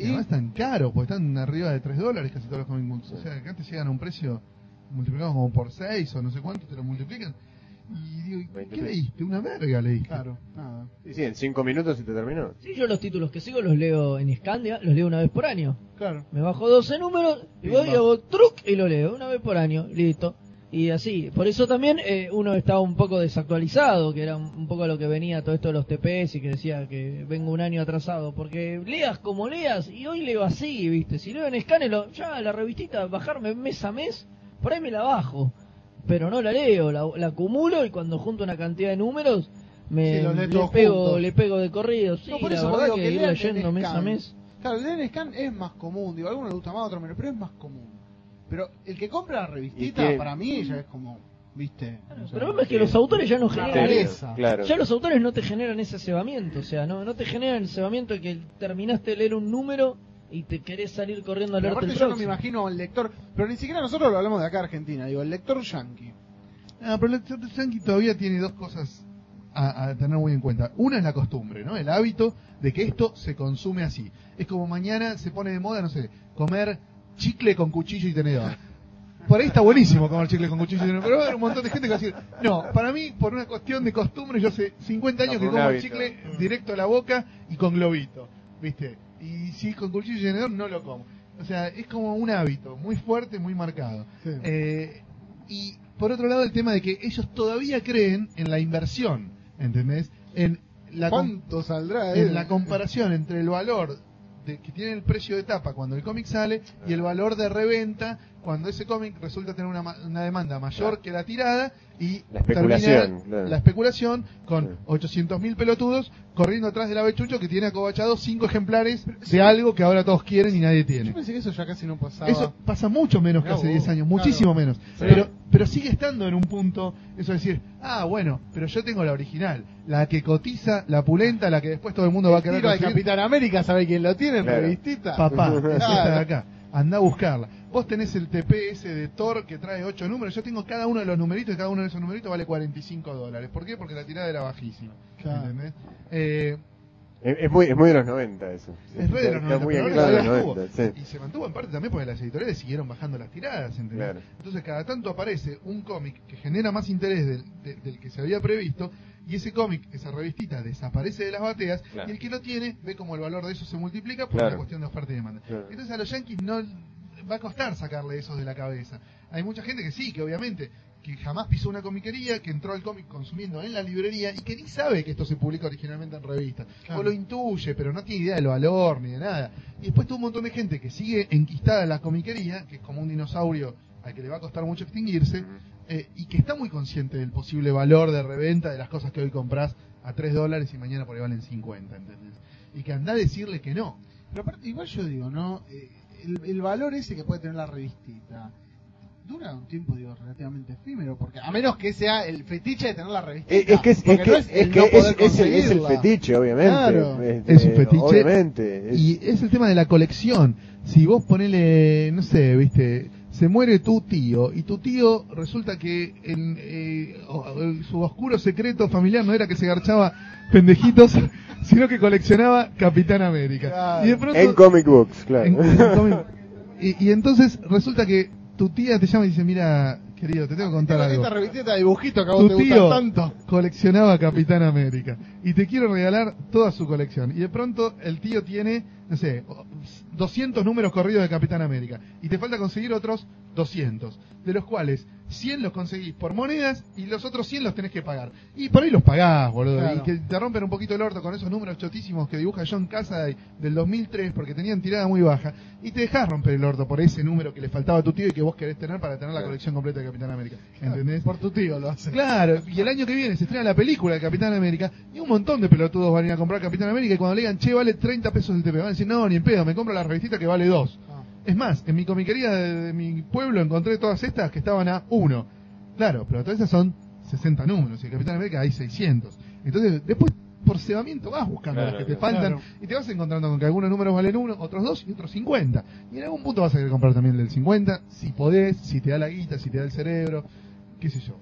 Y y, además están caros, porque están arriba de 3 dólares casi todos los comic books. O sea, que antes llegan a un precio multiplicado como por 6 o no sé cuánto, te lo multiplican. Y digo, ¿qué 23. leíste? Una verga leíste. claro, nada. Sí, sí, en cinco minutos y te terminó. Sí, yo los títulos que sigo los leo en Scandia, los leo una vez por año. Claro. Me bajo 12 números y voy y hago truc y lo leo una vez por año, listo. Y así, por eso también eh, uno estaba un poco desactualizado, que era un, un poco lo que venía todo esto de los TPS y que decía que vengo un año atrasado, porque leas como leas y hoy leo así, viste, si leo en Scanelo, ya la revistita, bajarme mes a mes, por ahí me la bajo, pero no la leo, la, la acumulo y cuando junto una cantidad de números me Sí, le pego, juntos. le pego de corrido, sí, No, por la eso verdad digo que, que leyendo en mes a mes. Claro, el leer en scan es más común, digo, a algunos le gusta más, a otros menos, pero es más común. Pero el que compra la revistita, para mí ya es como, viste. o sea, El problema es que los autores ya no generan. Claro. Ya los autores no te generan ese cebamiento, o sea, no, no te generan el cebamiento de que terminaste de leer un número y te querés salir corriendo a Pero leerte aparte el yo no me imagino al lector, pero ni siquiera nosotros lo hablamos de acá Argentina, digo, el lector yankee. Ah, pero el lector yankee todavía tiene dos cosas a, a tener muy en cuenta. Una es la costumbre, ¿no? El hábito de que esto se consume así. Es como mañana se pone de moda, no sé, comer chicle con cuchillo y tenedor. Por ahí está buenísimo comer chicle con cuchillo y tenedor, pero va a haber un montón de gente que va a decir, no, para mí, por una cuestión de costumbre, yo hace 50 años No, que como hábito. chicle directo a la boca y con globito, ¿viste? Y si con cuchillo y tenedor no lo como. O sea, es como un hábito muy fuerte, muy marcado. Sí. Eh, y por otro lado el tema de que ellos todavía creen en la inversión, ¿entendés? En la, ¿Cuánto saldrá? en la comparación entre el valor de, que tiene el precio de tapa cuando el cómic sale y el valor de reventa cuando ese cómic resulta tener una, ma- una demanda mayor Claro. que la tirada y La especulación, claro. la especulación con Sí. 800.000 pelotudos corriendo atrás del avechucho que tiene acobachados cinco ejemplares de algo que ahora todos quieren y nadie Yo tiene. pensé que eso ya casi no pasaba. Eso pasa mucho menos que hace vos, 10 años, claro. muchísimo menos. Sí. Pero, pero sigue estando en un punto, eso de decir, ah, bueno, pero yo tengo la original, la que cotiza, la pulenta, la que después todo el mundo va a querer tiro de. Capitán América, ¿sabe quién lo tiene? Revistita. Papá, es esta de acá. Anda a buscarla. Vos tenés el TPS de Thor que trae 8 números. Yo tengo cada uno de los numeritos y cada uno de esos numeritos vale 45 dólares. ¿Por qué? Porque la tirada era bajísima. Claro. ¿Entendés? Eh, Es, es muy, es muy de los 90 eso. es re de los Está 90, muy pero en se los mantuvo. 90, sí. Y se mantuvo en parte también porque las editoriales siguieron bajando las tiradas, ¿entendés? Claro. Entonces cada tanto aparece un cómic que genera más interés del, de- del que se había previsto y ese cómic, esa revistita, desaparece de las bateas Claro. y el que lo tiene ve como el valor de eso se multiplica por Claro. una cuestión de oferta y demanda. Claro. Entonces a los yankees no va a costar sacarle eso de la cabeza. Hay mucha gente que sí, que obviamente que jamás pisó una comiquería, que entró al cómic consumiendo en la librería y que ni sabe que esto se publica originalmente en revista. Claro. O lo intuye, pero no tiene idea del valor ni de nada. Y después tuvo un montón de gente que sigue enquistada en la comiquería, que es como un dinosaurio al que le va a costar mucho extinguirse, eh, y que está muy consciente del posible valor de reventa de las cosas que hoy compras a 3 dólares y mañana por ahí valen 50, ¿entendés? Y que anda a decirle que no. Pero aparte, igual yo digo, ¿no? Eh, el, el valor ese que puede tener la revistita dura un tiempo, digo, relativamente efímero, porque a menos que sea el fetiche de tener la revistita. Es, es que, es, es porque que, no es, el no es- poder es el, fetiche, obviamente. Claro. Este, Es un fetiche. Obviamente. es- Y es el tema de la colección. Si vos ponele, no sé, viste, se muere tu tío y tu tío resulta que en, eh, o- su oscuro secreto familiar no era que se garchaba pendejitos, sino que coleccionaba Capitán América. Claro. Y de pronto en comic books, claro. en- en cómic- y, y entonces resulta que tu tía te llama y dice, mira, querido, te tengo que contar algo. esta revistita de dibujitos que a vos Tu te tío tanto. coleccionaba Capitán América y te quiero regalar toda su colección. Y de pronto el tío tiene, no sé, 200 números corridos de Capitán América y te falta conseguir otros 200, de los cuales 100 los conseguís por monedas y los otros 100 los tenés que pagar. Y por ahí los pagás, boludo. Claro. Y que te rompen un poquito el orto con esos números chotísimos que dibuja John Cassaday del 2003 porque tenían tirada muy baja. Y te dejás romper el orto por ese número que le faltaba a tu tío y que vos querés tener para tener la colección completa de Capitán América. ¿Entendés? Por tu tío lo hace. Claro, y el año que viene se estrena la película de Capitán América y un montón de pelotudos van a ir a comprar Capitán América y cuando le digan, che, vale 30 pesos el TP, van a decir, no, ni en pedo, me compro la revistita que vale 2. Ah. Es más, en mi comiquería de, de mi pueblo encontré todas estas que estaban a 1. Claro, pero todas esas son 60 números y el Capitán América hay 600. Entonces, después por cebamiento vas buscando Claro, las que te claro. faltan y te vas encontrando con que algunos números valen 1, otros 2 y otros 50. Y en algún punto vas a querer comprar también el del 50, si podés, si te da la guita, si te da el cerebro, qué sé yo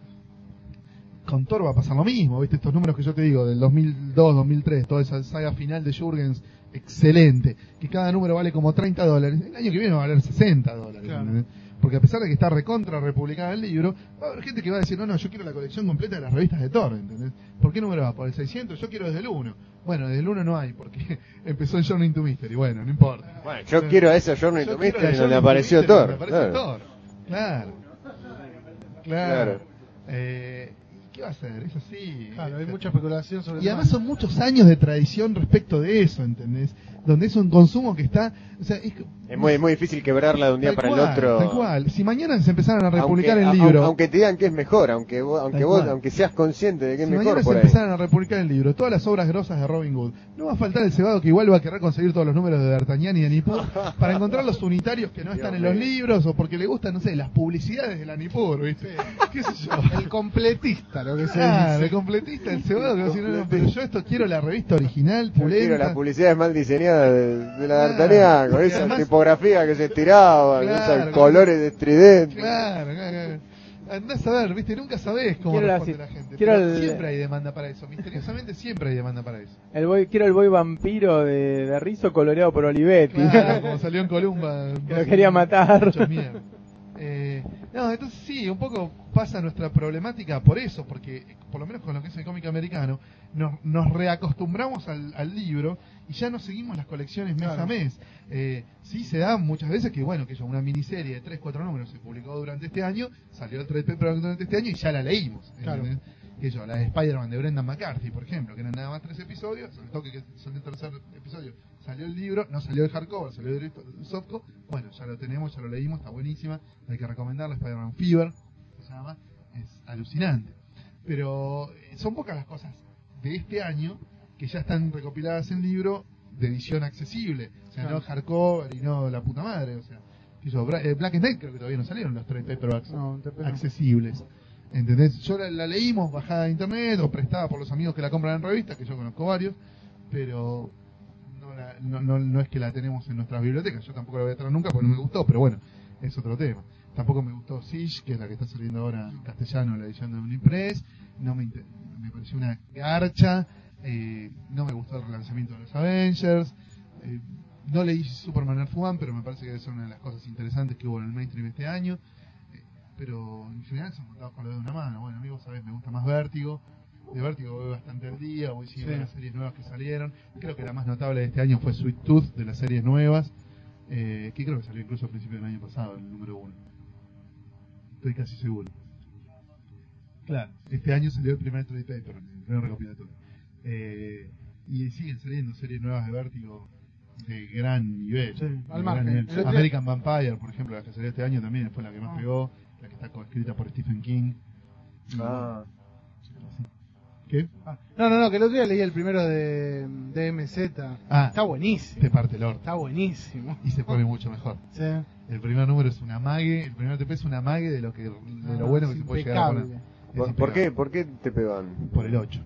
con Thor va a pasar lo mismo, ¿viste? Estos números que yo te digo, del 2002, 2003, toda esa saga final de Jurgens, excelente, que cada número vale como 30 dólares, el año que viene va a valer 60 dólares, Claro. ¿entendés? Porque a pesar de que está recontra republicada el libro, va a haber gente que va a decir, no, no, yo quiero la colección completa de las revistas de Thor, ¿entendés? ¿Por qué número va? ¿Por el 600? Yo quiero desde el 1. Bueno, desde el 1 no hay, porque empezó el Journey to Mystery, bueno, no importa. Bueno, yo quiero esa Journey to Mystery donde apareció Thor. donde aparece claro. Thor. Claro. Claro. Claro. Eh, ¿Qué va a hacer? Es así. Claro, hay Este, mucha especulación sobre y además son muchos años de tradición respecto de eso, ¿entendés? Donde es un consumo que está... O sea, es, Es muy, muy difícil quebrarla de un día tal para cual, el otro. Tal cual. Si mañana se empezaran a republicar aunque, el a- libro... Aunque te digan que es mejor, aunque vos, aunque, vos aunque seas consciente de que es si mejor mañana se por ahí. empezaran a republicar el libro, todas las obras grosas de Robin Hood, no va a faltar el cebado que igual va a querer conseguir todos los números de D'Artagnan y de Nippur para encontrar los unitarios que no están en los mío. libros o porque le gustan, no sé, las publicidades de la Nippur, ¿viste? ¿Qué sé yo? El completista, lo que se Claro, dice. completista, el cebado que no, pero yo esto quiero la revista original, Yo quiero pulenta. las publicidades mal diseñadas de, de la Claro, D'Artagnan, con esa además- tipografía que se estiraba, Claro, esos claro. colores estridentes. Claro, claro, claro. Andás a ver, viste, nunca sabés cómo Quiero la- responde la gente. quiero pero el- Siempre hay demanda para eso, misteriosamente siempre hay demanda para eso. El boy, quiero el boy vampiro de, de Rizzo coloreado por Olivetti. Claro, como salió en Columba. Que lo quería matar. Mucho miedo. Eh, no, entonces sí, un poco pasa nuestra problemática por eso, porque eh, por lo menos con lo que es el cómic americano, nos, nos reacostumbramos al, al libro y ya no seguimos las colecciones mes Claro. a mes. Eh, sí se da muchas veces que, bueno, que yo, una miniserie de 3, 4 números se publicó durante este año, salió el 3 durante este año y ya la leímos. Claro. Que yo, la de Spider-Man de Brendan McCarthy, por ejemplo, que eran nada más tres episodios, al toque que salió el tercer episodio, salió el libro, no salió de hardcover, salió del softcover, bueno, ya lo tenemos, ya lo leímos, está buenísima, hay que recomendarla, Spider-Man Fever, que se llama, es alucinante. Pero eh, son pocas las cosas de este año que ya están recopiladas en libro de edición accesible, o sea, Claro. no hardcover y no la puta madre, o sea, eh, Black Knight creo que todavía no salieron los tres paperbacks No, pego. ¿Entendés? Yo la, la leímos bajada de internet o prestada por los amigos que la compran en revistas, que yo conozco varios, pero no, la- no, no, es que la tenemos en nuestras bibliotecas. Yo tampoco la voy a traer nunca porque no me gustó, pero bueno, es otro tema. Tampoco me gustó Siege, que es la que está saliendo ahora en castellano, la edición de Unipress. No me, me pareció una garcha. eh, no me gustó el relanzamiento de los Avengers. eh, no leí Superman Earth One, pero me parece que es una de las cosas interesantes que hubo en el mainstream este año. Pero en general son contados con lo de una mano. Bueno, amigos, sabes, me gusta más Vértigo. De Vértigo voy bastante al día, voy siguiendo Sí. las series nuevas que salieron. Creo que la más notable de este año fue Sweet Tooth, de las series nuevas, eh, que creo que salió incluso a principios del año pasado, el número uno. Estoy casi seguro. Claro, este año salió el primer trade paper, el primer recopilatorio. Eh, y siguen saliendo series nuevas de Vértigo de gran nivel. Sí, de al gran nivel. American Vampire, por ejemplo, la que salió este año también fue la que más Ah. pegó, la que está escrita por Stephen King. Ah, ¿Qué? Ah, No, no, no, que el otro día leí el primero de, de MZ. Ah, Está buenísimo. te parte el orto. Está buenísimo. Y se pone mucho mejor. Sí. El primer número es una mague, el primer TP es una mague de lo que de lo bueno que se puede llegar a poner. ¿Por, por qué. ¿Por qué te pegan? Por el 8.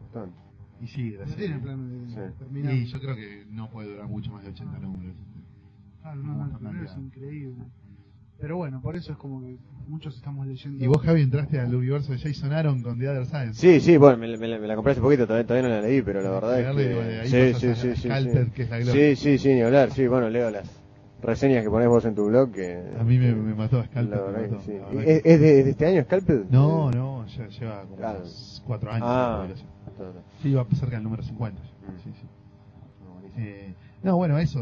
Bastante. Y No tiene plan de Sí. terminar. Y yo creo que no puede durar mucho más de 80 números. Claro, no, no, el primero es increíble. Pero bueno, por eso es como que muchos estamos leyendo. Y vos, Javi, entraste al universo de Jason Aaron con The Other Side. Sí, sí, bueno, me, me- me la compré hace poquito, todavía, todavía no la leí, pero la verdad es que... sí, sí, sí, sí, Calter, sí. que es la gloria. Sí, sí, sí, ni hablar, sí, bueno, leo las reseñas que pones vos en tu blog que... A mí me, me mató Scalpel. La verdad que mató, sí. la verdad ¿Es, que- es de, es de este año Scalpel? No, no, ya lleva como Claro. unos 4 años. Ah. Sí, va cerca del número 50. Mm. Sí, sí. Buenísimo. Eh, no, bueno, eso,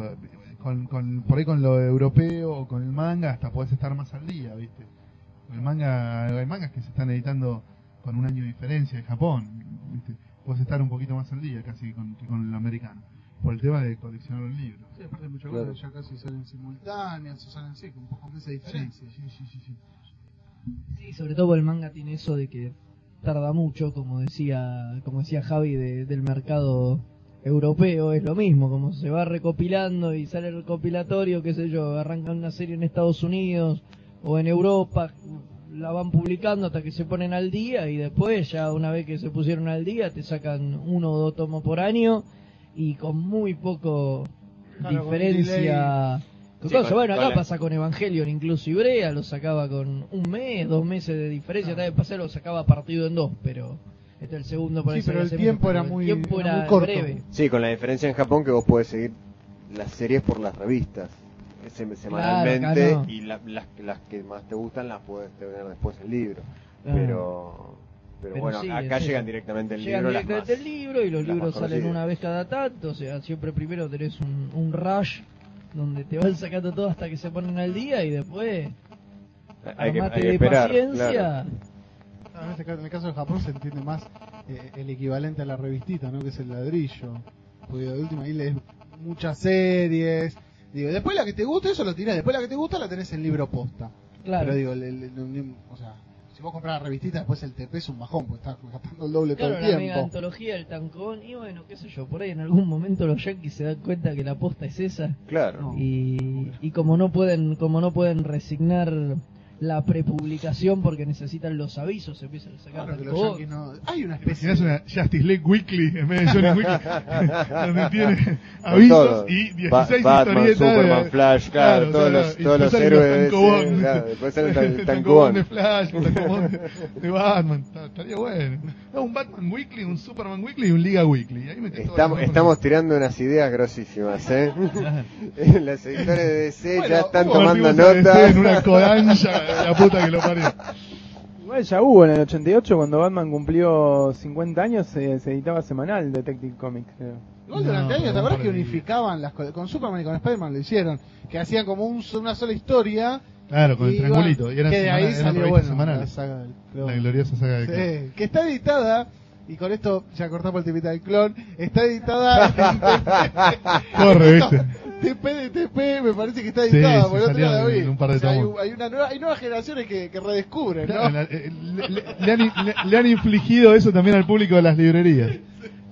con, con, por ahí con lo europeo o con el manga hasta podés estar más al día, ¿viste? El manga, hay mangas que se están editando con un año de diferencia en Japón, ¿viste? Podés estar un poquito más al día casi con, que con el americano, por el tema de coleccionar los libros. Sí, aparte hay muchas Claro. cosas que ya casi salen simultáneas, o salen así, con pocos meses de Sí, diferencia. sí, sí, sí, sí. Sí, sobre todo el manga tiene eso de que tarda mucho, como decía, como decía Javi de- del mercado europeo, es lo mismo, como se va recopilando y sale el recopilatorio, qué sé yo, arrancan una serie en Estados Unidos o en Europa, la van publicando hasta que se ponen al día y después ya una vez que se pusieron al día te sacan uno o dos tomos por año y con muy poco Claro, con diferencia. Sí, con- bueno, acá pasa con Evangelion, incluso Ibrea lo sacaba con un mes, dos meses de diferencia, tal vez pasar lo sacaba partido en dos, pero este es el segundo por Sí, pero el tiempo era pero muy- el tiempo era era, muy corto. breve. Sí, con la diferencia en Japón que vos podés seguir las series por las revistas sem- semanalmente no. y la- las, las que más te gustan las puedes tener después en libro. Pero, pero, Pero bueno, sí, acá llegan directamente el Llegan libro. las directamente más- el libro y los libros salen una vez cada tanto, o sea, siempre primero tenés un, un rush donde te van sacando todo hasta que se ponen al día y después Hay que, hay que de esperar. paciencia. claro. En, este caso, en el caso de Japón se entiende más eh, el equivalente a la revistita, ¿no? Que es el ladrillo. Porque de última ahí lees muchas series. Digo, después la que te gusta, eso lo tirás. Después la que te gusta la tenés en libro posta. Claro. Pero digo, le- le- le- o sea, si vos compras la revistita, después el TP es un bajón, porque estás gastando el doble Claro, todo la el mega tiempo. antología del tancón y bueno, qué sé yo, por ahí en algún momento los yankees se dan cuenta que la posta es esa Claro. y, y como no pueden como no pueden resignar la prepublicación porque necesitan los avisos, se empiezan a sacar Claro que los tancón. yankees no. Hay una ¿Te especie. imaginas una Justice League Weekly en vez de Johnny Weekly? donde tiene avisos todo. y 16 Ba- Batman, historietas. Superman, de- Flash, claro, todos o sea, los, todos los héroes de tancobón. claro, después sale el tancobón. de Flash, el tancobón de, de Batman, estaría bueno. No, un Batman Weekly, un Superman Weekly y un Liga Weekly. Ahí Estamos, estamos tirando unas ideas grosísimas, ¿eh? Los editores de DC Bueno, ya están tomando nota. En una codancha, la puta que lo parió. Igual ya hubo en el 88, cuando Batman cumplió 50 años, se, se editaba semanal Detective Comics. creo. Igual durante No, años, ¿te acuerdas que unificaban las co- con Superman y con Spider-Man lo hicieron? Que hacían como un- una sola historia Claro, con el triangulito. Y era que de semana- ahí eran salió, revistas bueno, semanales. la saga del clon. La gloriosa saga de Clon. Sí, que está editada, y con esto ya cortamos el temita del clon, está editada Corre, viste. TP de TP, me parece que está editada, sí, el otro día salió la vi. en un par de O sea, hay, una nueva, hay nuevas generaciones que, que redescubren, Claro, ¿no? la- eh, le, le- le han, le- le han infligido eso también al público de las librerías.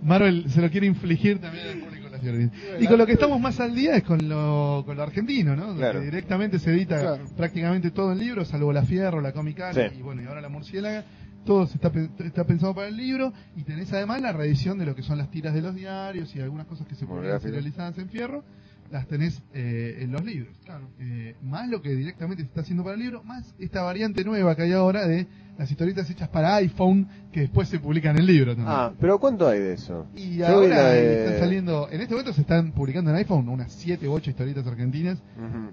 Marvel se lo quiere infligir también al público de las librerías. Y con lo que estamos más al día es con lo, con lo argentino, ¿no? Donde Claro. directamente se edita Claro. prácticamente todo el libro, salvo La Fierro, La Comic Sí. y bueno, y ahora La Murciélaga. Todo se está, pe- está pensado para el libro y tenés además la reedición de lo que son las tiras de los diarios y algunas cosas que se gráfico. serializadas en Fierro, las tenés eh, en los libros. Eh, más lo que directamente se está haciendo para el libro, más esta variante nueva que hay ahora de las historietas hechas para iPhone que después se publican en el libro también. Ah, pero ¿cuánto hay de eso? Y Yo ahora de- están saliendo, en este momento se están publicando en iPhone unas 7 u 8 historietas argentinas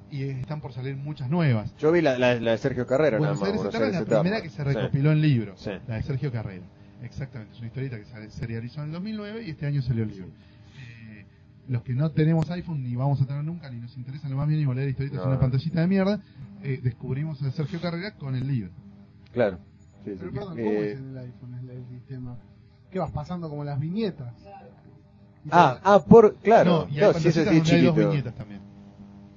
y están por salir muchas nuevas. Yo vi la, la, la de Sergio Carrera, Buenos nada más. Aires Buenos Eterna es la primera que se Sí. recopiló en libro, Sí. la de Sergio Carrera. Exactamente, es una historieta que se serializó en el 2009 y este año salió el libro. Los que no tenemos iPhone ni vamos a tener nunca, ni nos interesa lo más mínimo leer historietas en No. una pantallita de mierda, eh, descubrimos a Sergio Carrera con el libro. Claro. Sí, sí. Pero perdón, ¿cómo Eh, es en el iPhone el, el sistema? ¿Qué vas pasando como las viñetas? Ah, ah, por, claro. No, y hay si ese pantallitas sí donde hay dos viñetas también.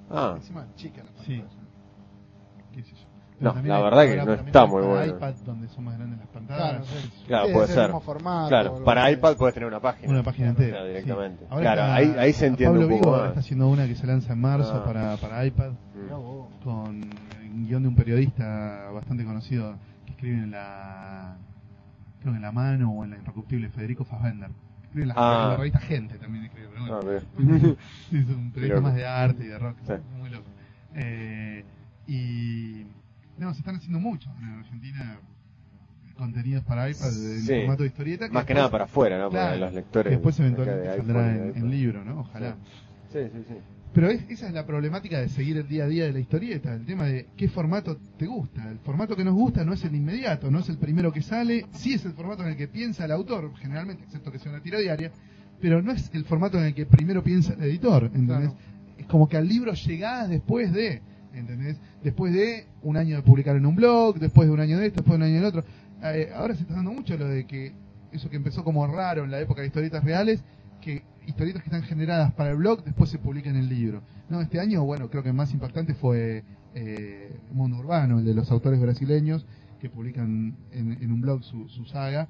Ah, Encima chica la Sí. pantalla. qué sé yo. No, la verdad que no está muy bueno. iPad donde son más grandes las pantallas. Claro, sí. Claro, Sí, puede ser. formato, claro, para iPad puedes tener una página. Una página entera. Claro, sí. directamente. Ahora Claro, está- ahí, ahí se entiende Pablo un poco Vigo más. está haciendo una que se lanza en marzo Ah. para, para iPad Mm. con el guion de un periodista bastante conocido que escribe en la creo que en la mano o en la irrecuptible Federico Fassbender. Escribe en la, Ah. en la revista Gente también escribe, pero bueno. Ah. Sí, es un periodista más de arte y de rock. Sí. Muy loco. Eh, y no, se están haciendo mucho en Argentina contenidos para iPad en Sí. formato de historieta. Más que después- nada para afuera, ¿no? Para los lectores. después eventualmente de saldrá en, en libro, ¿no? Ojalá. Sí, sí, sí. Pero es- esa es la problemática de seguir el día a día de la historieta, el tema de qué formato te gusta. El formato que nos gusta no es el inmediato, no es el primero que sale, sí es el formato en el que piensa el autor, generalmente, excepto que sea una tira diaria, pero no es el formato en el que primero piensa el editor, ¿entendés? Es como que al libro llegás después de, ¿entendés? Después de un año de publicar en un blog, después de un año de esto, después de un año del otro. Eh, ahora se está dando mucho lo de que eso que empezó como raro en la época de historietas reales, que historietas que están generadas para el blog después se publican en el libro. No, este año, bueno, creo que más impactante fue eh, Mundo Urbano, el de los autores brasileños que publican en, un blog su, saga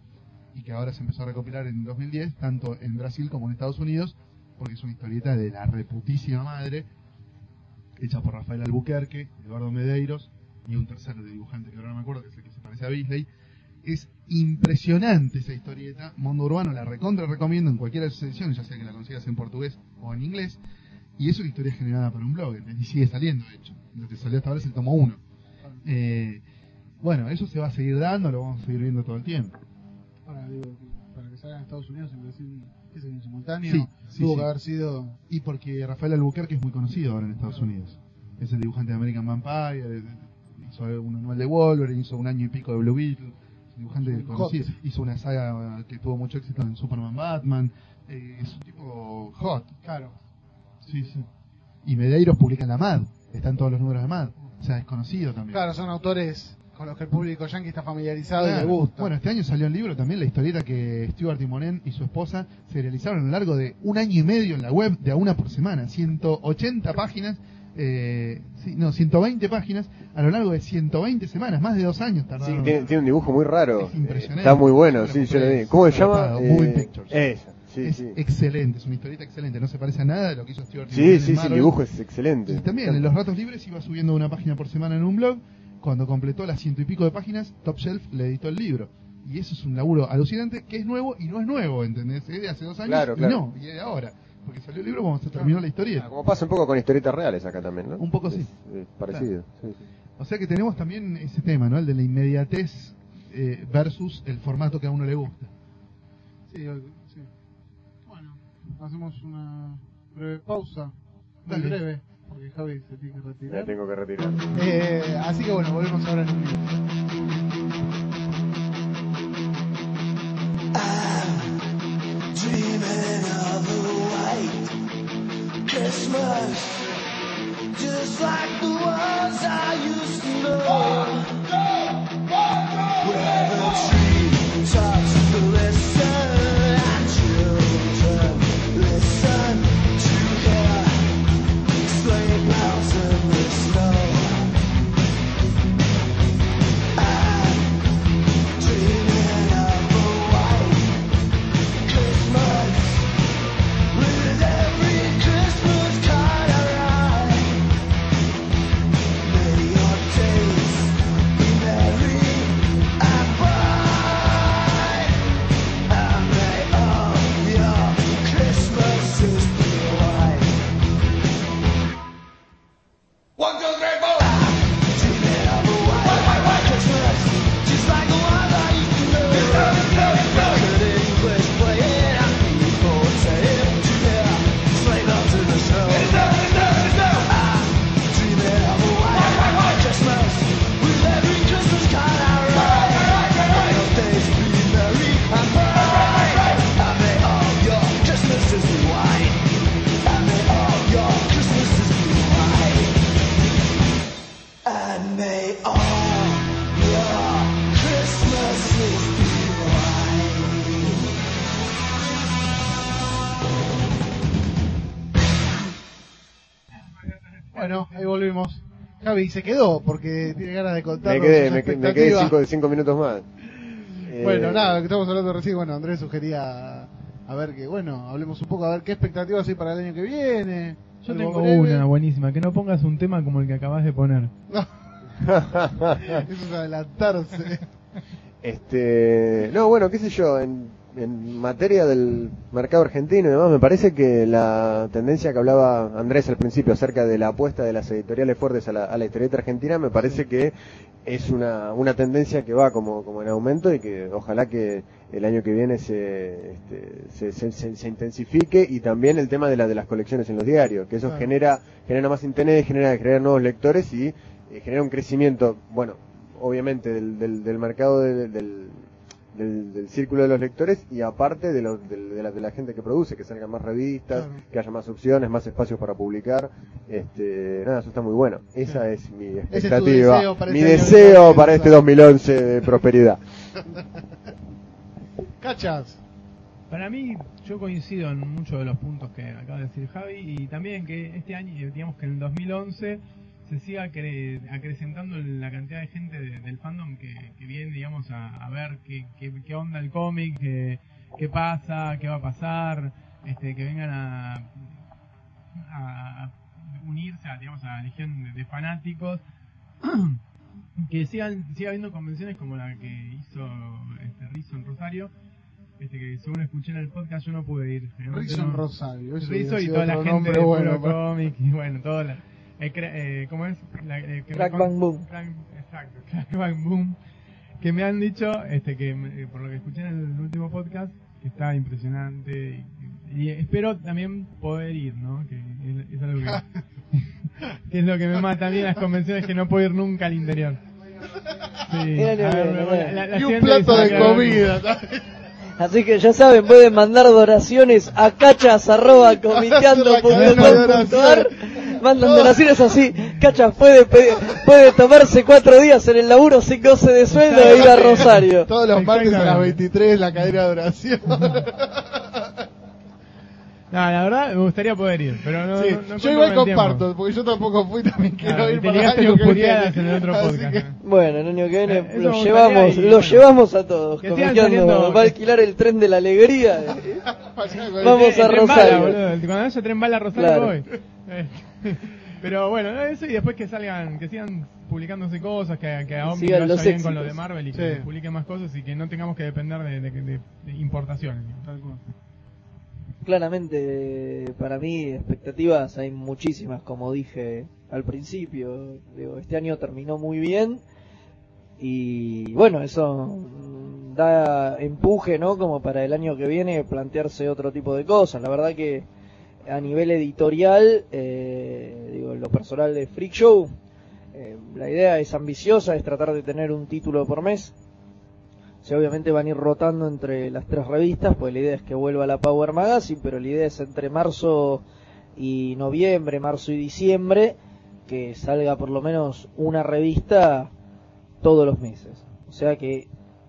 y que ahora se empezó a recopilar en 2010, tanto en Brasil como en Estados Unidos, porque es una historieta de la reputísima madre, hecha por Rafael Albuquerque, Eduardo Medeiros y un tercer dibujante que ahora no me acuerdo, que es el que se parece a Beasley. Es impresionante esa historieta. Mundo Urbano la recontra recomiendo en cualquiera de sus ediciones, ya sea que la consigas en portugués o en inglés. Y es una historia generada para un blog, ¿entendés? y sigue saliendo, de hecho. Lo que salió hasta ahora es el tomo 1. Eh, bueno, eso se va a seguir dando, lo vamos a seguir viendo todo el tiempo. Ahora digo, para que salga en Estados Unidos en Brasil, ¿qué es en simultáneo? Sí, sí, Tuvo sí. que haber sido. Y porque Rafael Albuquerque es muy conocido ahora en Estados Unidos. Es el dibujante de American Vampire, hizo un anual de Wolverine, hizo un año y pico de Blue Beetle, dibujante conocido. Hizo una saga que tuvo mucho éxito en Superman Batman. eh, es un tipo hot. Claro. Sí, sí. Y Medeiros publica en la MAD. Están todos los números de MAD. O sea, es conocido también. Claro, son autores con los que el público yankee está familiarizado y le gusta. Bueno, este año salió el libro también, la historieta que Stuart Timonen y su esposa se realizaron a lo largo de un año y medio en la web, de a una por semana. 180 páginas, eh, no, 120 páginas a lo largo de 120 semanas, más de dos años Sí, tardaron. tiene, tiene un dibujo muy raro. Es impresionante. Está muy bueno, sí, yo ¿Cómo se llama? Moving Pictures. Esa, sí, es sí. excelente, es una historieta excelente, no se parece a nada de lo que hizo Stuart Sí, sí, sí, el dibujo es excelente. Y también en los ratos libres iba subiendo una página por semana en un blog. Cuando completó las ciento y pico de páginas, Top Shelf le editó el libro. Y eso es un laburo alucinante que es nuevo y no es nuevo, ¿entendés? Es de hace dos años Claro, y claro. no, y es de ahora. Porque salió el libro cuando se terminó la historia. Ah, como pasa un poco con historietas reales acá también, ¿no? Un poco sí. Es, parecido. sí, sí. O sea que tenemos también ese tema, ¿no? El de la inmediatez eh, versus el formato que a uno le gusta. Sí, sí. Bueno, hacemos una breve pausa. Muy breve, porque Javi se tiene que Me retirar. tengo que retirar. Eh, así que bueno, volvemos ahora en un minuto. dreaming of a white Christmas, just like the ones I used to know. Where the tree tops. Se quedó porque tiene ganas de contar. Me quedé, me, que- me quedé cinco, cinco minutos más. Eh, Bueno, nada, lo que estamos hablando recién, bueno, Andrés sugería a ver que, bueno, hablemos un poco a ver qué expectativas hay para el año que viene. Yo tengo breve. una buenísima, que no pongas un tema como el que acabas de poner. Eso es adelantarse. Este, no, bueno, qué sé yo, en, en materia del mercado argentino y demás, me parece que la tendencia que hablaba Andrés al principio acerca de la apuesta de las editoriales fuertes a la, a la historieta argentina, me parece que es una, una tendencia que va como, como en aumento y que ojalá que el año que viene se, este, se, se- se- se intensifique y también el tema de, la, de las colecciones en los diarios, que eso Claro. genera, genera más interés, genera, genera nuevos lectores y eh, genera un crecimiento, bueno, obviamente del, del, del mercado de- del, del, del círculo de los lectores y aparte de, lo- del- de, la, de la gente que produce, que salgan más revistas, Claro. que haya más opciones, más espacios para publicar. Este, nada, eso está muy bueno. Esa es mi expectativa, deseo mi este deseo para este 2011 de prosperidad. Cachas. Para mí, yo coincido en muchos de los puntos que acaba de decir Javi y también que este año, eh, digamos que en el 2011 se siga cre- acrecentando la cantidad de gente de- del fandom que, que viene, digamos, a, a ver qué, qué, qué onda el cómic, qué, qué pasa, qué va a pasar, este, que vengan a, a unirse a, digamos, a la legión de, de fanáticos. que sigan siga habiendo convenciones como la que hizo este Rizzo en Rosario. Este que según escuché en el podcast yo no pude ir. Rizzo en no- Rosario, Rizzo y toda la gente de bueno, Puro pa- Comic y bueno toda la eh, eh, ¿cómo es? La, eh, que Crack Bang Boom. Crack- exacto Crack Bang Boom que me han dicho este que me- eh, por lo que escuché en el último podcast que está impresionante y, y espero también poder ir ¿no? que es, es algo que que es lo que me mata a mí en las convenciones que no puedo ir nunca al interior Sí, a ver, la- la Y un plato de comida. ¿sabes? Así que ya saben, pueden mandar donaciones a cachas arroba comiteando.com.ar. Mandan donaciones así. Cachas puede, pedir- puede tomarse cuatro días en el laburo sin goce de sueldo e ir a Rosario. Todos los martes a las Exactamente. 23 la cadena de oración. No, la verdad me gustaría poder ir, pero no. Sí, no- no yo igual tiempo. comparto, porque yo tampoco fui, también quiero Claro, ir te para el año que viene. en el otro podcast. que- ¿no? Bueno, el año que viene Eh, eso lo me llevamos, gustaría y, lo bueno. llevamos a todos. Que saliendo- va a alquilar el tren de la alegría. Vamos El a bala, Rosario. boludo. Cuando haya tren bala a Rosario Claro. voy. Pero bueno, no, eso y después que salgan, que sigan publicándose cosas, que, que a Omni vaya bien con lo de Marvel y que Sí. publiquen más cosas y que no tengamos que depender de, de- de- de importaciones. tal cual. Claramente, para mí, expectativas hay muchísimas, como dije al principio. Digo, este año terminó muy bien y bueno, eso mm, da empuje, ¿no? Como para el año que viene plantearse otro tipo de cosas. La verdad que a nivel editorial, eh, digo, lo personal de Freak Show, eh, la idea es ambiciosa, es tratar de tener un título por mes. Se obviamente van a ir rotando entre las tres revistas, pues la idea es que vuelva la Power Magazine, pero la idea es entre marzo y noviembre, marzo y diciembre, que salga por lo menos una revista todos los meses. O sea que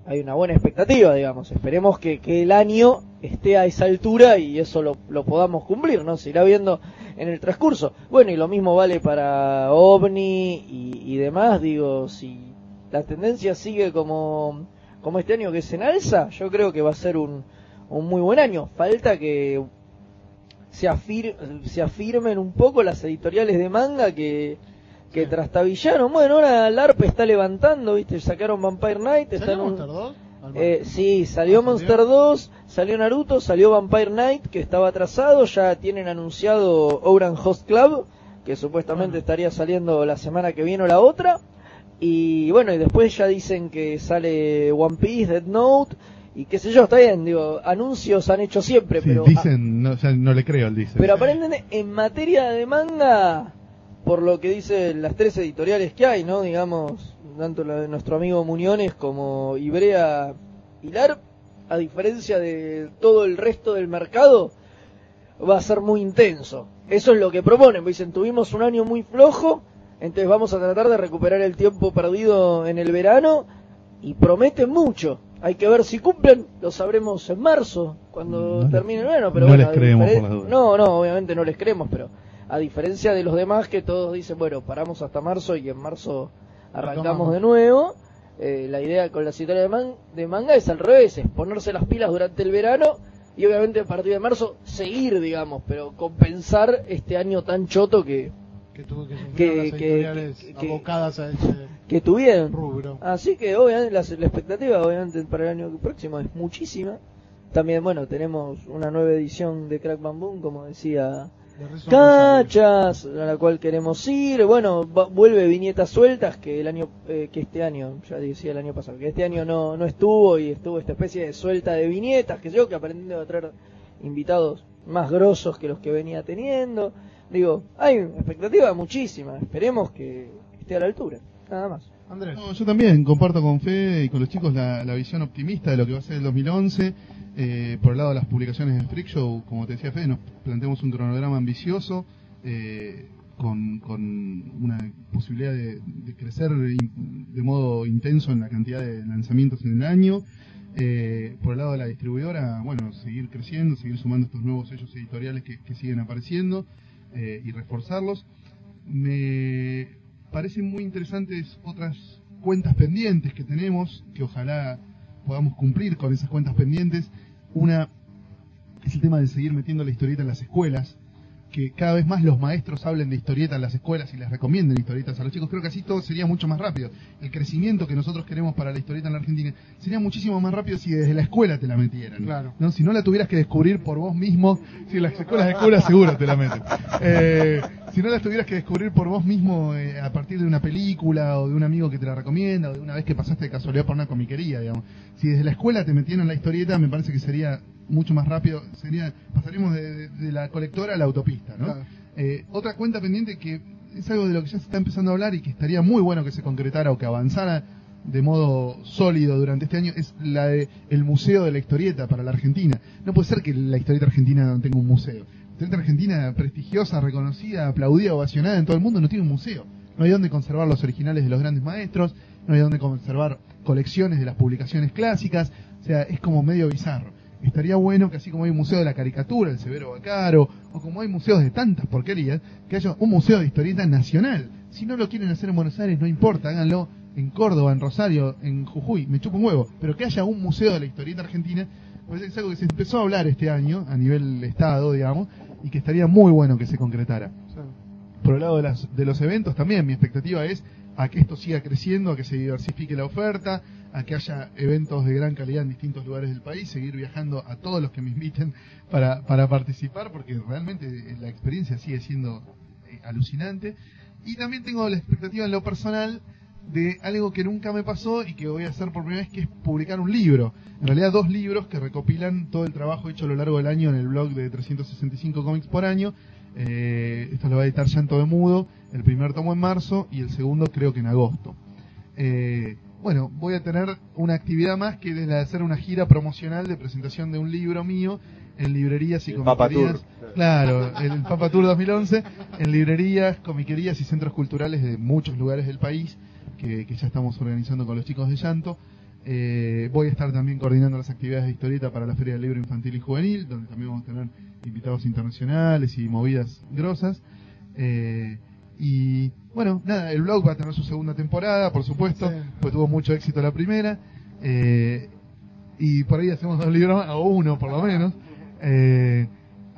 hay una buena expectativa, digamos. Esperemos que, que el año esté a esa altura y eso lo, podamos cumplir, ¿no? Se irá viendo en el transcurso. Bueno, y lo mismo vale para OVNI y, y demás, digo, si la tendencia sigue como, como este año que es en alza, yo creo que va a ser un, un muy buen año. Falta que se, afir, se afirmen un poco las editoriales de manga que, que trastabillaron. Bueno, ahora LARP está levantando, ¿viste? Sacaron Vampire Knight. ¿Salió están un- Monster 2? eh, sí, salió Ah, Monster ¿salió? 2, salió Naruto, salió Vampire Knight, que estaba atrasado, ya tienen anunciado Ouran Host Club, que supuestamente estaría saliendo la semana que viene o la otra. Y bueno, y después ya dicen que sale One Piece, Dead Note, y qué sé yo, está bien, digo, anuncios han hecho siempre, Sí, pero... dicen, no, o sea, no le creo al dicen. Pero aparentemente en materia de manga, por lo que dicen las tres editoriales que hay, ¿no? Digamos, tanto la de nuestro amigo Muñones como Ibrea Hilar, a diferencia de todo el resto del mercado, va a ser muy intenso. Eso es lo que proponen, dicen, tuvimos un año muy flojo, entonces vamos a tratar de recuperar el tiempo perdido en el verano y prometen mucho. Hay que ver si cumplen, lo sabremos en marzo, cuando No les- termine el verano, pero no bueno, les creemos diferen- por las dudas. No, no, obviamente no les creemos, pero a diferencia de los demás que todos dicen, bueno, paramos hasta marzo y en marzo arrancamos de nuevo, eh, la idea con la historia de, man- de manga es al revés, es ponerse las pilas durante el verano y obviamente a partir de marzo seguir, digamos, pero compensar este año tan choto que, Que, tuvo que Que- las que- que- que- abocadas a ese que tuvieron. rubro. Así que obviamente la, la expectativa obviamente para el año próximo es muchísima. También, bueno, tenemos una nueva edición de Crack Bamboo, como decía. Cachas, a la cual queremos ir. Bueno, va- vuelve viñetas sueltas que el año, eh, que este año, ya decía el año pasado, que este año no, no estuvo y estuvo esta especie de suelta de viñetas, que yo que aparentemente va a traer invitados más grosos que los que venía teniendo. Digo, hay expectativa muchísima, esperemos que esté a la altura, nada más. Andrés. No, yo también comparto con Fede y con los chicos la, la visión optimista de lo que va a ser el 2011. Eh, por el lado de las publicaciones de Freak Show, como te decía Fede, nos planteamos un cronograma ambicioso eh, con, con una posibilidad de, crecer de modo intenso en la cantidad de lanzamientos en el año. Eh, por el lado de la distribuidora, bueno, seguir creciendo, seguir sumando estos nuevos sellos editoriales que, que siguen apareciendo eh, y reforzarlos. Me parecen muy interesantes otras cuentas pendientes que tenemos, que ojalá podamos cumplir con esas cuentas pendientes. Una es el tema de seguir metiendo la historieta en las escuelas, que cada vez más los maestros hablen de historieta en las escuelas y les recomienden historietas a los chicos. Creo que así todo sería mucho más rápido. El crecimiento que nosotros queremos para la historieta en la Argentina sería muchísimo más rápido si desde la escuela te la metieran. Claro. ¿no? Si no la tuvieras que descubrir por vos mismo, si en las escuelas de escuela seguro te la meten. Eh, si no la tuvieras que descubrir por vos mismo eh, a partir de una película o de un amigo que te la recomienda o de una vez que pasaste de casualidad por una comiquería, digamos. Si desde la escuela te metieran la historieta, me parece que sería mucho más rápido. Sería Pasaríamos de, de- de la colectora a la autopista, ¿no? Claro. Eh, otra cuenta pendiente que es algo de lo que ya se está empezando a hablar y que estaría muy bueno que se concretara o que avanzara de modo sólido durante este año es la de el Museo de la Historieta para la Argentina. No puede ser que la historieta argentina no tenga un museo. La historieta argentina prestigiosa, reconocida, aplaudida, ovacionada en todo el mundo no tiene un museo. No hay donde conservar los originales de los grandes maestros, no hay donde conservar colecciones de las publicaciones clásicas, o sea, es como medio bizarro. Estaría bueno que así como hay un museo de la caricatura, el Severo Bacaro, o como hay museos de tantas porquerías, que haya un museo de historieta nacional. Si no lo quieren hacer en Buenos Aires, no importa, háganlo en Córdoba, en Rosario, en Jujuy, me chupa un huevo, pero que haya un museo de la historieta argentina, pues es algo que se empezó a hablar este año, a nivel Estado, digamos, y que estaría muy bueno que se concretara. Por el lado de, las, de los eventos también, mi expectativa es a que esto siga creciendo, a que se diversifique la oferta, a que haya eventos de gran calidad en distintos lugares del país, seguir viajando a todos los que me inviten para, para participar, porque realmente eh, la experiencia sigue siendo eh, alucinante. Y también tengo la expectativa en lo personal de algo que nunca me pasó y que voy a hacer por primera vez, que es publicar un libro. En realidad dos libros que recopilan todo el trabajo hecho a lo largo del año en el blog de 365 cómics por año. Eh, esto lo va a editar Llanto de Mudo, el primer tomo en marzo y el segundo creo que en agosto. Eh, bueno, voy a tener una actividad más que es la de hacer una gira promocional de presentación de un libro mío en librerías y El comiquerías. Claro, el Papa Tour 2011, en librerías, comiquerías y centros culturales de muchos lugares del país que, que ya estamos organizando con los chicos de Llanto. Eh, voy a estar también coordinando las actividades de historieta para la Feria del Libro Infantil y Juvenil, donde también vamos a tener invitados internacionales y movidas grosas. Eh, y bueno, nada, el blog va a tener su segunda temporada, por supuesto, Sí. pues tuvo mucho éxito la primera. Eh, y por ahí hacemos dos libros, o uno por lo menos. Eh,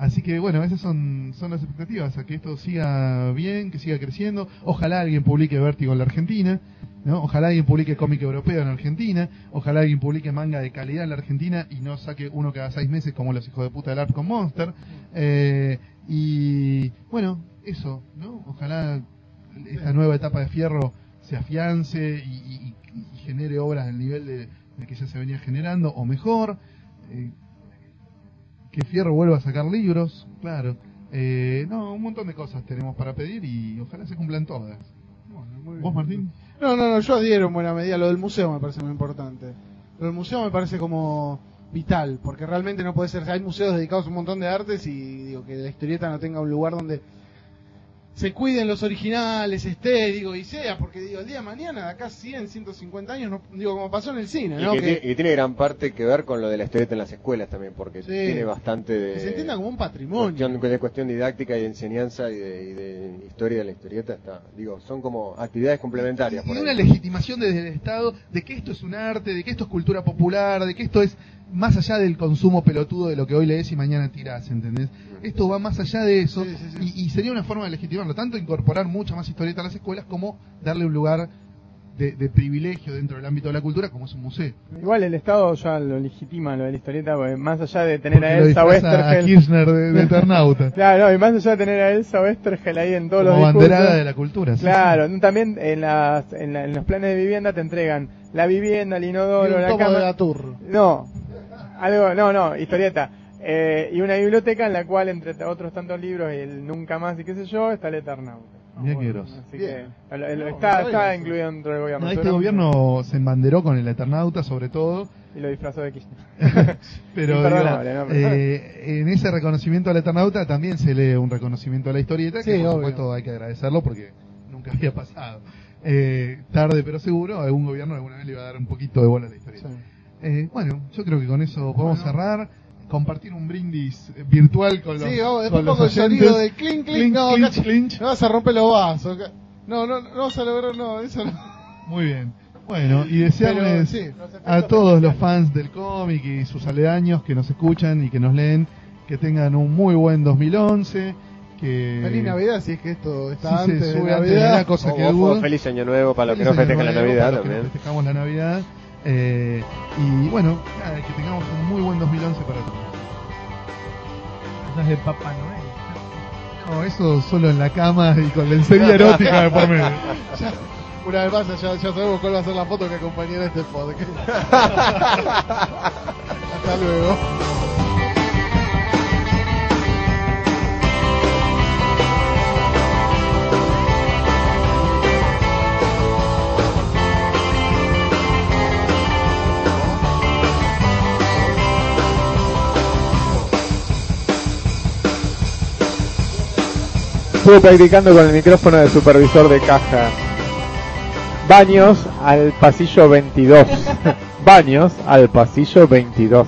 así que bueno, esas son, son las expectativas, a que esto siga bien, que siga creciendo. Ojalá alguien publique Vértigo en la Argentina, ¿no? Ojalá alguien publique cómic europeo en Argentina, ojalá alguien publique manga de calidad en la Argentina y no saque uno cada seis meses como los hijos de puta del Art con Monster. Eh, y bueno, eso, ¿no? Ojalá esta nueva etapa de Fierro se afiance y, genere obras del nivel de, de que ya se venía generando, o mejor. Eh, que Fierro vuelva a sacar libros, claro. Eh, no, un montón de cosas tenemos para pedir y ojalá se cumplan todas. ¿Vos, Martín? No, no, no, yo adhiero en buena medida. Lo del museo me parece muy importante. Lo del museo me parece como vital, porque realmente no puede ser. Hay museos dedicados a un montón de artes y digo que la historieta no tenga un lugar donde se cuiden los originales, esté, digo, y sea, porque digo, el día de mañana, de acá 100, 150 años, no, digo, como pasó en el cine, Y, ¿no? que Que, tiene, y tiene gran parte que ver con lo de la historieta en las escuelas también, porque Sí. tiene bastante de... que se entienda como un patrimonio. cuestión, de cuestión didáctica y de enseñanza y de, y de historia de la historieta está digo son como actividades complementarias por y ahí. una legitimación desde el Estado de que esto es un arte, de que esto es cultura popular, de que esto es más allá del consumo pelotudo de lo que hoy lees y mañana tirás, ¿entendés? Esto va más allá de eso Sí, sí, sí. Y, y sería una forma de legitimarlo, tanto incorporar mucha más historieta a las escuelas como darle un lugar de, de privilegio dentro del ámbito de la cultura como es un museo. Igual el Estado ya lo legitima lo de la historieta, porque más allá de tener Porque a Elsa disfraza a Westergel. Kirchner de, de Eternauta. Claro, no, y más allá de tener a Elsa Westergel ahí en todos como los banderada de la cultura. sí, Claro, también en, las, en, la- en los planes de vivienda te entregan la vivienda, el Y inodoro, un la tomo cama. de Gaturro. No, algo, no, no, historieta. Eh, y una biblioteca en la cual, entre otros tantos libros, y el Nunca Más y qué sé yo, está el Eternauta. Mirá qué groso. Así Bien. que el- el- No, está, incluido dentro del gobierno. No, este gobierno se embanderó con el Eternauta sobre todo, Y lo disfrazó de Kirchner. pero digo, eh, en ese reconocimiento al Eternauta también se lee un reconocimiento a la historieta, que por supuesto hay que agradecerlo porque nunca había pasado. Eh, tarde pero seguro, algún gobierno alguna vez le iba a dar un poquito de bola a la historieta. Sí. Eh, bueno, yo creo que con eso podemos Bueno. cerrar, compartir un brindis eh, virtual con los Sí, vamos, después con los pongo el sonido de clink, clink, Clink, no, clinch, cacho, clinch. no vas a romper los vasos. No, no, no vas a lograr, no, eso no. Muy bien. Bueno, y desearles sí. a todos los fans del cómic y sus aledaños que nos escuchan y que nos leen que tengan un muy buen 2011. Que Feliz Navidad, si es que esto si está se antes de sube antes de Navidad. Cosa que dudo. feliz año nuevo para los que no festejan la Navidad para los que también. no festejamos la Navidad. Eh, y bueno, nada, que tengamos un muy buen 2011 para todos. Cosas de Papá Noel. No, eso solo en la cama y con lencería erótica de por medio. Ya, una vez más, ya, ya sabemos cuál va a ser la foto que acompañará este podcast. Hasta luego. Estuve practicando con el micrófono de supervisor de caja. Baños al pasillo 22. Baños al pasillo 22.